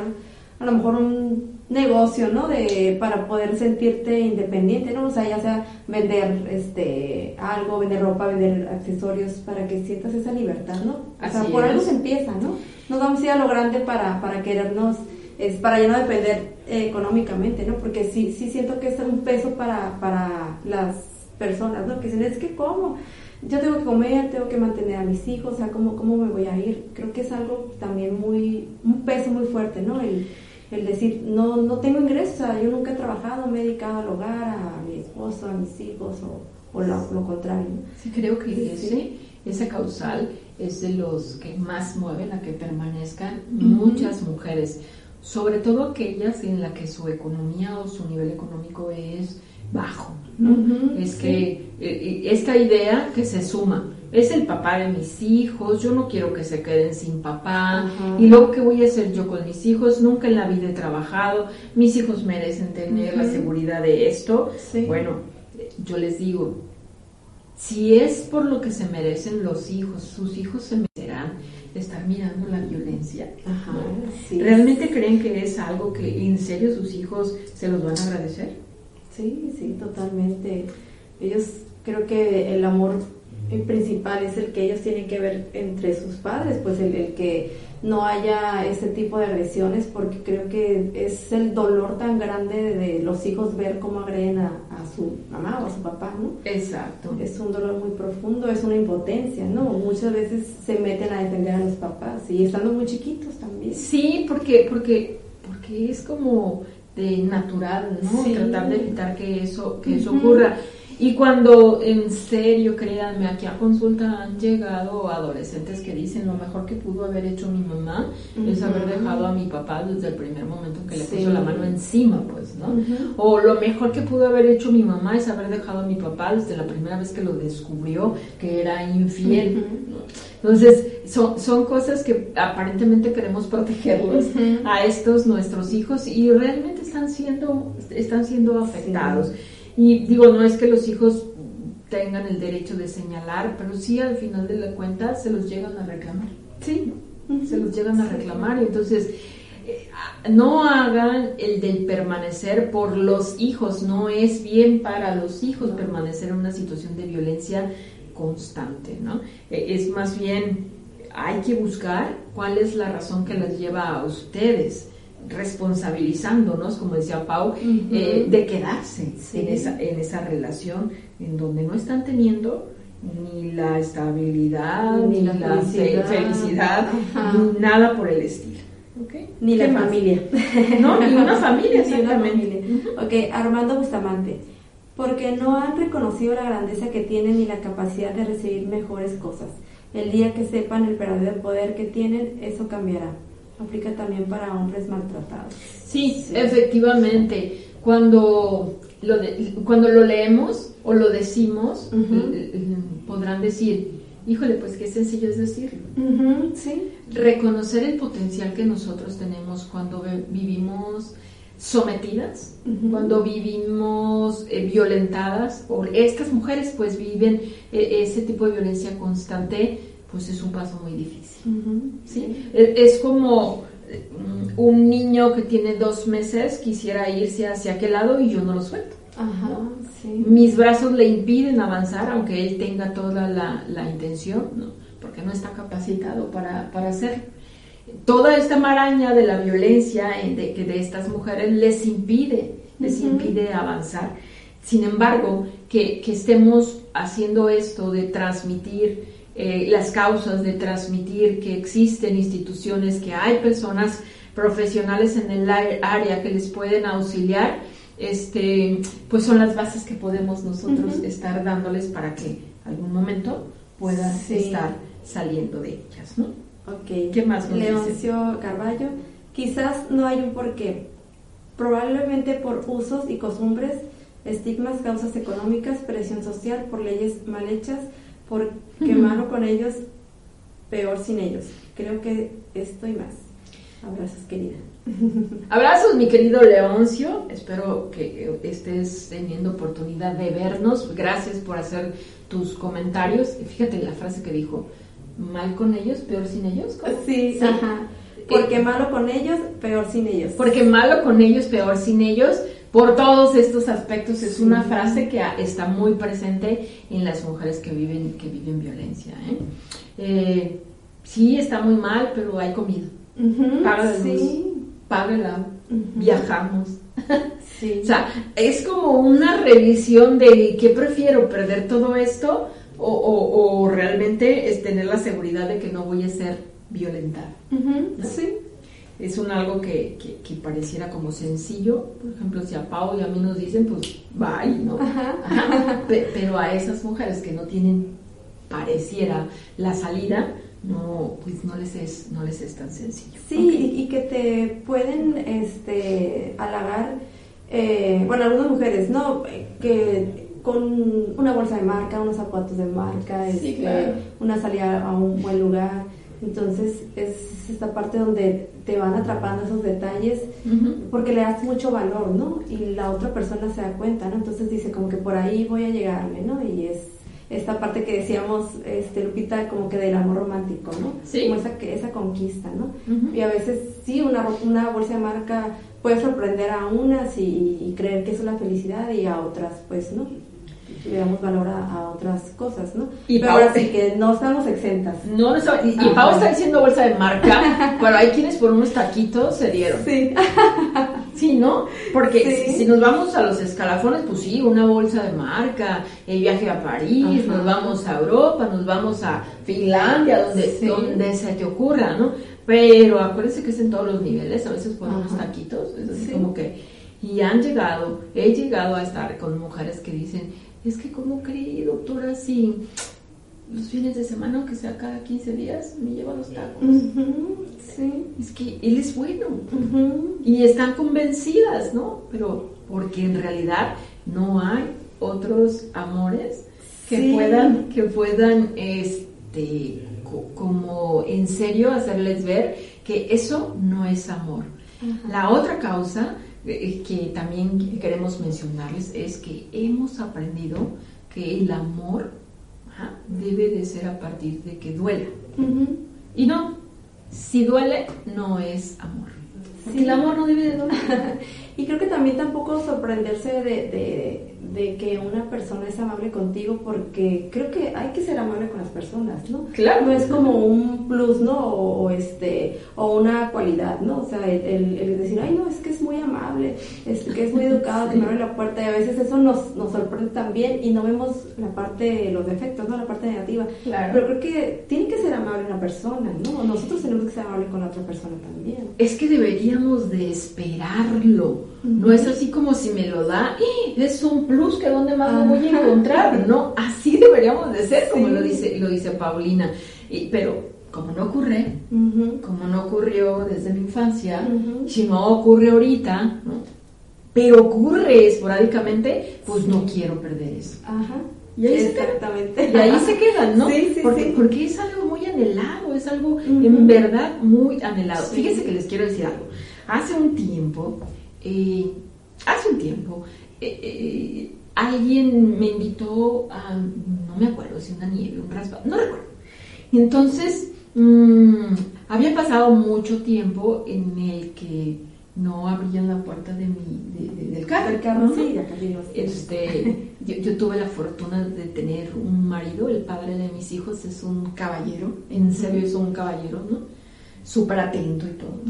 a lo mejor un negocio, ¿no? De, para poder sentirte independiente, ¿no? O sea, ya sea vender este algo, vender ropa, vender accesorios, para que sientas esa libertad, ¿no? O sea, por algo se empieza, ¿no? No vamos a ir a lo grande para, para querernos es para ya no depender eh, económicamente, ¿no? Porque sí, sí siento que es un peso para, para las personas, ¿no? Que dicen, es que cómo, yo tengo que comer, tengo que mantener a mis hijos, o sea, ¿cómo, cómo me voy a ir? Creo que es algo también muy, un peso muy fuerte, ¿no? El, el decir, no, no tengo ingresos, yo nunca he trabajado, me he dedicado al hogar, a mi esposo, a mis hijos, o, o lo, contrario. Sí, creo que ese, ese causal es de los que más mueven a que permanezcan muchas mujeres, sobre todo aquellas en la que su economía o su nivel económico es bajo, ¿no? es que eh, eh, esta idea que se suma, es el papá de mis hijos, yo no quiero que se queden sin papá, y luego qué voy a hacer yo con mis hijos, nunca en la vida he trabajado, mis hijos merecen tener la seguridad de esto. Bueno, yo les digo, si es por lo que se merecen los hijos, sus hijos se merecerán estar mirando la violencia. ¿Realmente creen que es algo que en serio sus hijos se los van a agradecer? Sí, sí, totalmente. Ellos creo que el amor principal es el que ellos tienen que ver entre sus padres, pues el, que no haya ese tipo de agresiones, porque creo que es el dolor tan grande de, los hijos ver cómo agreden a, su mamá o a su papá, ¿no? Exacto. Es un dolor muy profundo, es una impotencia, ¿no? Muchas veces se meten a defender a los papás y estando muy chiquitos también. Sí, porque, porque, porque es como de natural, ¿no? Tratar de evitar que eso, que eso ocurra. Y cuando en serio, créanme, aquí a consulta han llegado adolescentes que dicen lo mejor que pudo haber hecho mi mamá es haber dejado a mi papá desde el primer momento en que le puso la mano encima, pues, ¿no? O lo mejor que pudo haber hecho mi mamá es haber dejado a mi papá desde la primera vez que lo descubrió que era infiel. Entonces, son, son cosas que aparentemente queremos protegerlos a estos nuestros hijos y realmente están siendo, están siendo afectados. Y digo, no es que los hijos tengan el derecho de señalar, pero sí al final de la cuenta se los llegan a reclamar. Sí, se los llegan a reclamar. Y entonces, eh, no hagan el del permanecer por los hijos, no es bien para los hijos permanecer en una situación de violencia constante, ¿no? E, es más bien, hay que buscar cuál es la razón que les lleva a ustedes responsabilizándonos, como decía Pau, eh, de quedarse en, esa, en esa relación en donde no están teniendo ni la estabilidad, ni, la, felicidad, ni nada por el estilo. Ni la familia. *laughs* No, ni una familia, exactamente. Ok, Armando Bustamante. Porque no han reconocido la grandeza que tienen ni la capacidad de recibir mejores cosas. El día que sepan el verdadero poder que tienen, eso cambiará aplica también para hombres maltratados. Sí, efectivamente. Cuando lo, cuando lo leemos o lo decimos, podrán decir, híjole, pues qué sencillo es decirlo. sí. Reconocer el potencial que nosotros tenemos cuando vivimos sometidas, cuando vivimos eh, violentadas, o estas mujeres pues viven eh, ese tipo de violencia constante, pues es un paso muy difícil. ¿sí? Es, como mm, un niño que tiene dos meses quisiera irse hacia aquel lado y yo no lo suelto. Mis brazos le impiden avanzar, aunque él tenga toda la, intención, ¿no? porque no está capacitado para, para hacerlo. Toda esta maraña de la violencia de, que de estas mujeres les impide, les impide avanzar. Sin embargo, que, que estemos haciendo esto de transmitir eh, las causas de transmitir que existen instituciones, que hay personas profesionales en el área que les pueden auxiliar, este, pues son las bases que podemos nosotros estar dándoles para que algún momento puedan estar saliendo de ellas, ¿no? Ok. ¿Qué más nos Leoncio Carballo, quizás no hay un porqué, probablemente por usos y costumbres, estigmas, causas económicas, presión social, por leyes mal hechas, porque malo con ellos, peor sin ellos. Creo que esto y más. Abrazos, querida. Abrazos, mi querido Leoncio. Espero que estés teniendo oportunidad de vernos. Gracias por hacer tus comentarios. Fíjate la frase que dijo, mal con ellos, peor sin ellos. Sí, Ajá. Porque eh, malo con ellos, peor sin ellos. Porque malo con ellos, peor sin ellos por todos estos aspectos es una frase que está muy presente en las mujeres que viven que viven violencia ¿eh? Eh, sí está muy mal pero hay comida paga la luz págala, viajamos. *laughs* o sea, es como una revisión de qué prefiero, perder todo esto o, realmente es tener la seguridad de que no voy a ser violentada. Sí. Es un algo que, que, pareciera como sencillo. Por ejemplo, si a Pau y a mí nos dicen, pues bye, ¿no? Pero a esas mujeres que no tienen, pareciera, la salida, no, pues no les es, no les es tan sencillo. Sí, y, que te pueden este, halagar, eh, bueno, algunas mujeres, ¿no? Que con una bolsa de marca, unos zapatos de marca, este, una salida a un buen lugar. Entonces es esta parte donde te van atrapando esos detalles porque le das mucho valor, ¿no? Y la otra persona se da cuenta, ¿no? Entonces dice como que por ahí voy a llegarme, ¿no? Y es esta parte que decíamos, este, Lupita, como que del amor romántico, ¿no? Sí. Como esa, esa conquista, ¿no? Y a veces sí, una, una bolsa de marca puede sorprender a unas y, y creer que es una felicidad y a otras pues no le damos valor a, otras cosas, ¿no? Y pero ahora sí que no estamos exentas. No, y, y Pau está diciendo bolsa de marca, *laughs* pero hay quienes por unos taquitos se dieron. Sí. *laughs* Sí, ¿no? Porque Si, nos vamos a los escalafones, pues sí, una bolsa de marca, el viaje a París, nos vamos a Europa, nos vamos a Finlandia, donde, donde se te ocurra, ¿no? Pero acuérdense que es en todos los niveles, a veces por unos taquitos, es así como que... Y han llegado, he llegado a estar con mujeres que dicen, es que ¿cómo cree, doctora, si los fines de semana, aunque sea cada 15 días, me lleva los tacos? sí. Es que él es bueno. Y están convencidas, ¿no? Pero porque en realidad no hay otros amores que puedan, que puedan, este, como en serio hacerles ver que eso no es amor. La otra causa que también queremos mencionarles es que hemos aprendido que el amor debe de ser a partir de que duela. Y no, si duele, no es amor. Porque el amor no debe de doler. *laughs* y creo que también tampoco sorprenderse de de que una persona es amable contigo porque creo que hay que ser amable con las personas, ¿no? Claro. No es como un plus, ¿no? O, este, o una cualidad, ¿no? O sea, el, el, decir, ay, no, es que es muy amable, es que es muy educado, *laughs* que me abre la puerta y a veces eso nos, nos sorprende también y no vemos la parte, los defectos, ¿no? La parte negativa. Claro. Pero creo que tiene que ser amable una persona, ¿no? Nosotros tenemos que ser amables con la otra persona también. Es que deberíamos de esperarlo. No es así como si me lo da, ¡eh! es un plus que dónde más lo voy a encontrar. No, así deberíamos de ser, como lo dice, lo dice Paulina. Y, pero como no ocurre, como no ocurrió desde mi infancia, si no ocurre ahorita, ¿no? pero ocurre esporádicamente, pues no quiero perder eso. Y ahí Exactamente. Se y ahí se quedan, ¿no? Sí, sí, porque, porque es algo muy anhelado, es algo en verdad muy anhelado. Fíjense que les quiero decir algo. Hace un tiempo, eh, hace un tiempo, eh, eh, alguien me invitó a, no me acuerdo si una nieve, un raspado, no recuerdo. Entonces, mm, había pasado mucho tiempo en el que no abrían la puerta de mi, del carro. Del carro, sí, este, *laughs* yo, yo, tuve la fortuna de tener un marido, el padre de mis hijos es un caballero, en serio es un caballero, ¿no? Súper atento y todo,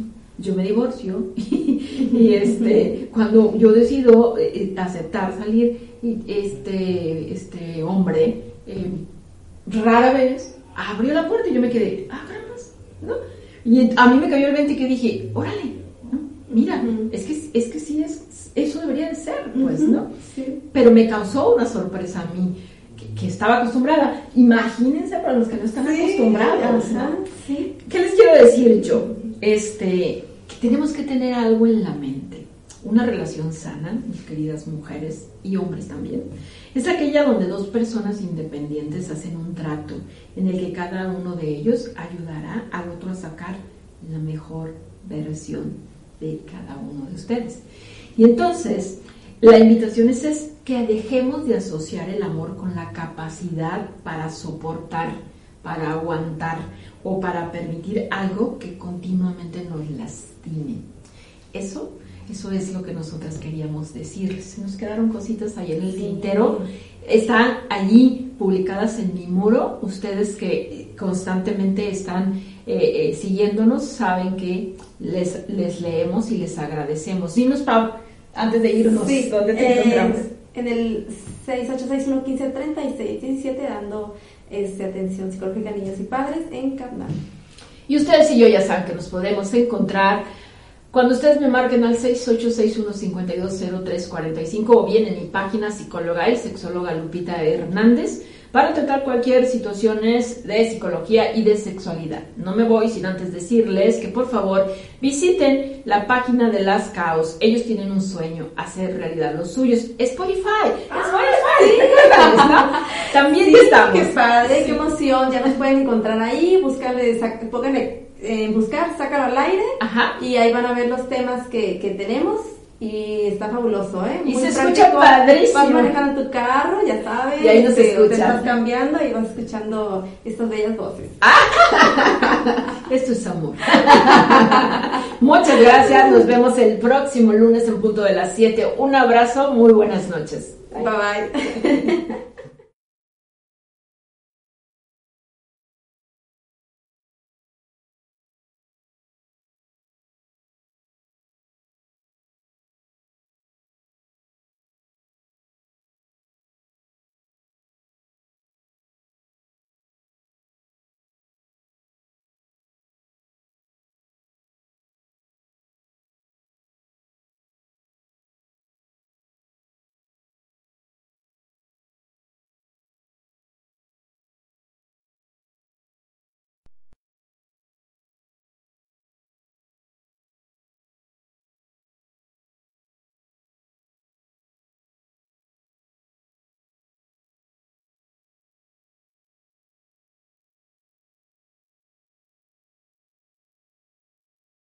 Yo me divorcio *laughs* y, este, cuando yo decido eh, aceptar salir, este, este hombre eh, rara vez abrió la puerta y yo me quedé, ah, ¿no? Y a mí me cayó el 20 que dije, órale, mira, es, que, es que sí, es, eso debería de ser, pues, ¿no? Pero me causó una sorpresa a mí, que, estaba acostumbrada. Imagínense para los que no están acostumbrados, ¿Qué les quiero decir yo? Este, tenemos que tener algo en la mente una relación sana, mis queridas mujeres y hombres también, es aquella donde dos personas independientes hacen un trato en el que cada uno de ellos ayudará al otro a sacar la mejor versión de cada uno de ustedes. Y entonces, la invitación es, es que dejemos de asociar el amor con la capacidad para soportar, para aguantar o para permitir algo que continuamente nos lastime. Eso Eso es lo que nosotras queríamos decirles. Se nos quedaron cositas ahí en el tintero. Están allí publicadas en mi muro. Ustedes que constantemente están eh, eh, siguiéndonos saben que les, les leemos y les agradecemos. Dinos, Pau, antes de irnos, ¿dónde te encontramos? En el 686-115-3617, dando este, atención psicológica niños y padres en Carnal. Y ustedes y yo ya saben que nos podemos encontrar cuando ustedes me marquen al 6861-520345 o bien en mi página psicóloga y sexóloga Lupita Hernández para tratar cualquier situaciones de psicología y de sexualidad. No me voy sin antes decirles que por favor visiten la página de Las Caos. Ellos tienen un sueño, hacer realidad los suyos. Spotify, Spotify. También estamos. Qué padre, qué emoción. Ya nos pueden encontrar ahí, buscarle, pónganle eh, buscar, sácalo al aire y ahí van a ver los temas que, que tenemos y está fabuloso, ¿eh? y se escucha padrísimo. Vas manejando tu carro, ya sabes. Y ahí nos te, te estás cambiando y vas escuchando estas bellas voces. *laughs* Esto es amor. *laughs* Muchas gracias. Nos vemos el próximo lunes en punto de las 7. Un abrazo. Muy buenas noches. bye. bye.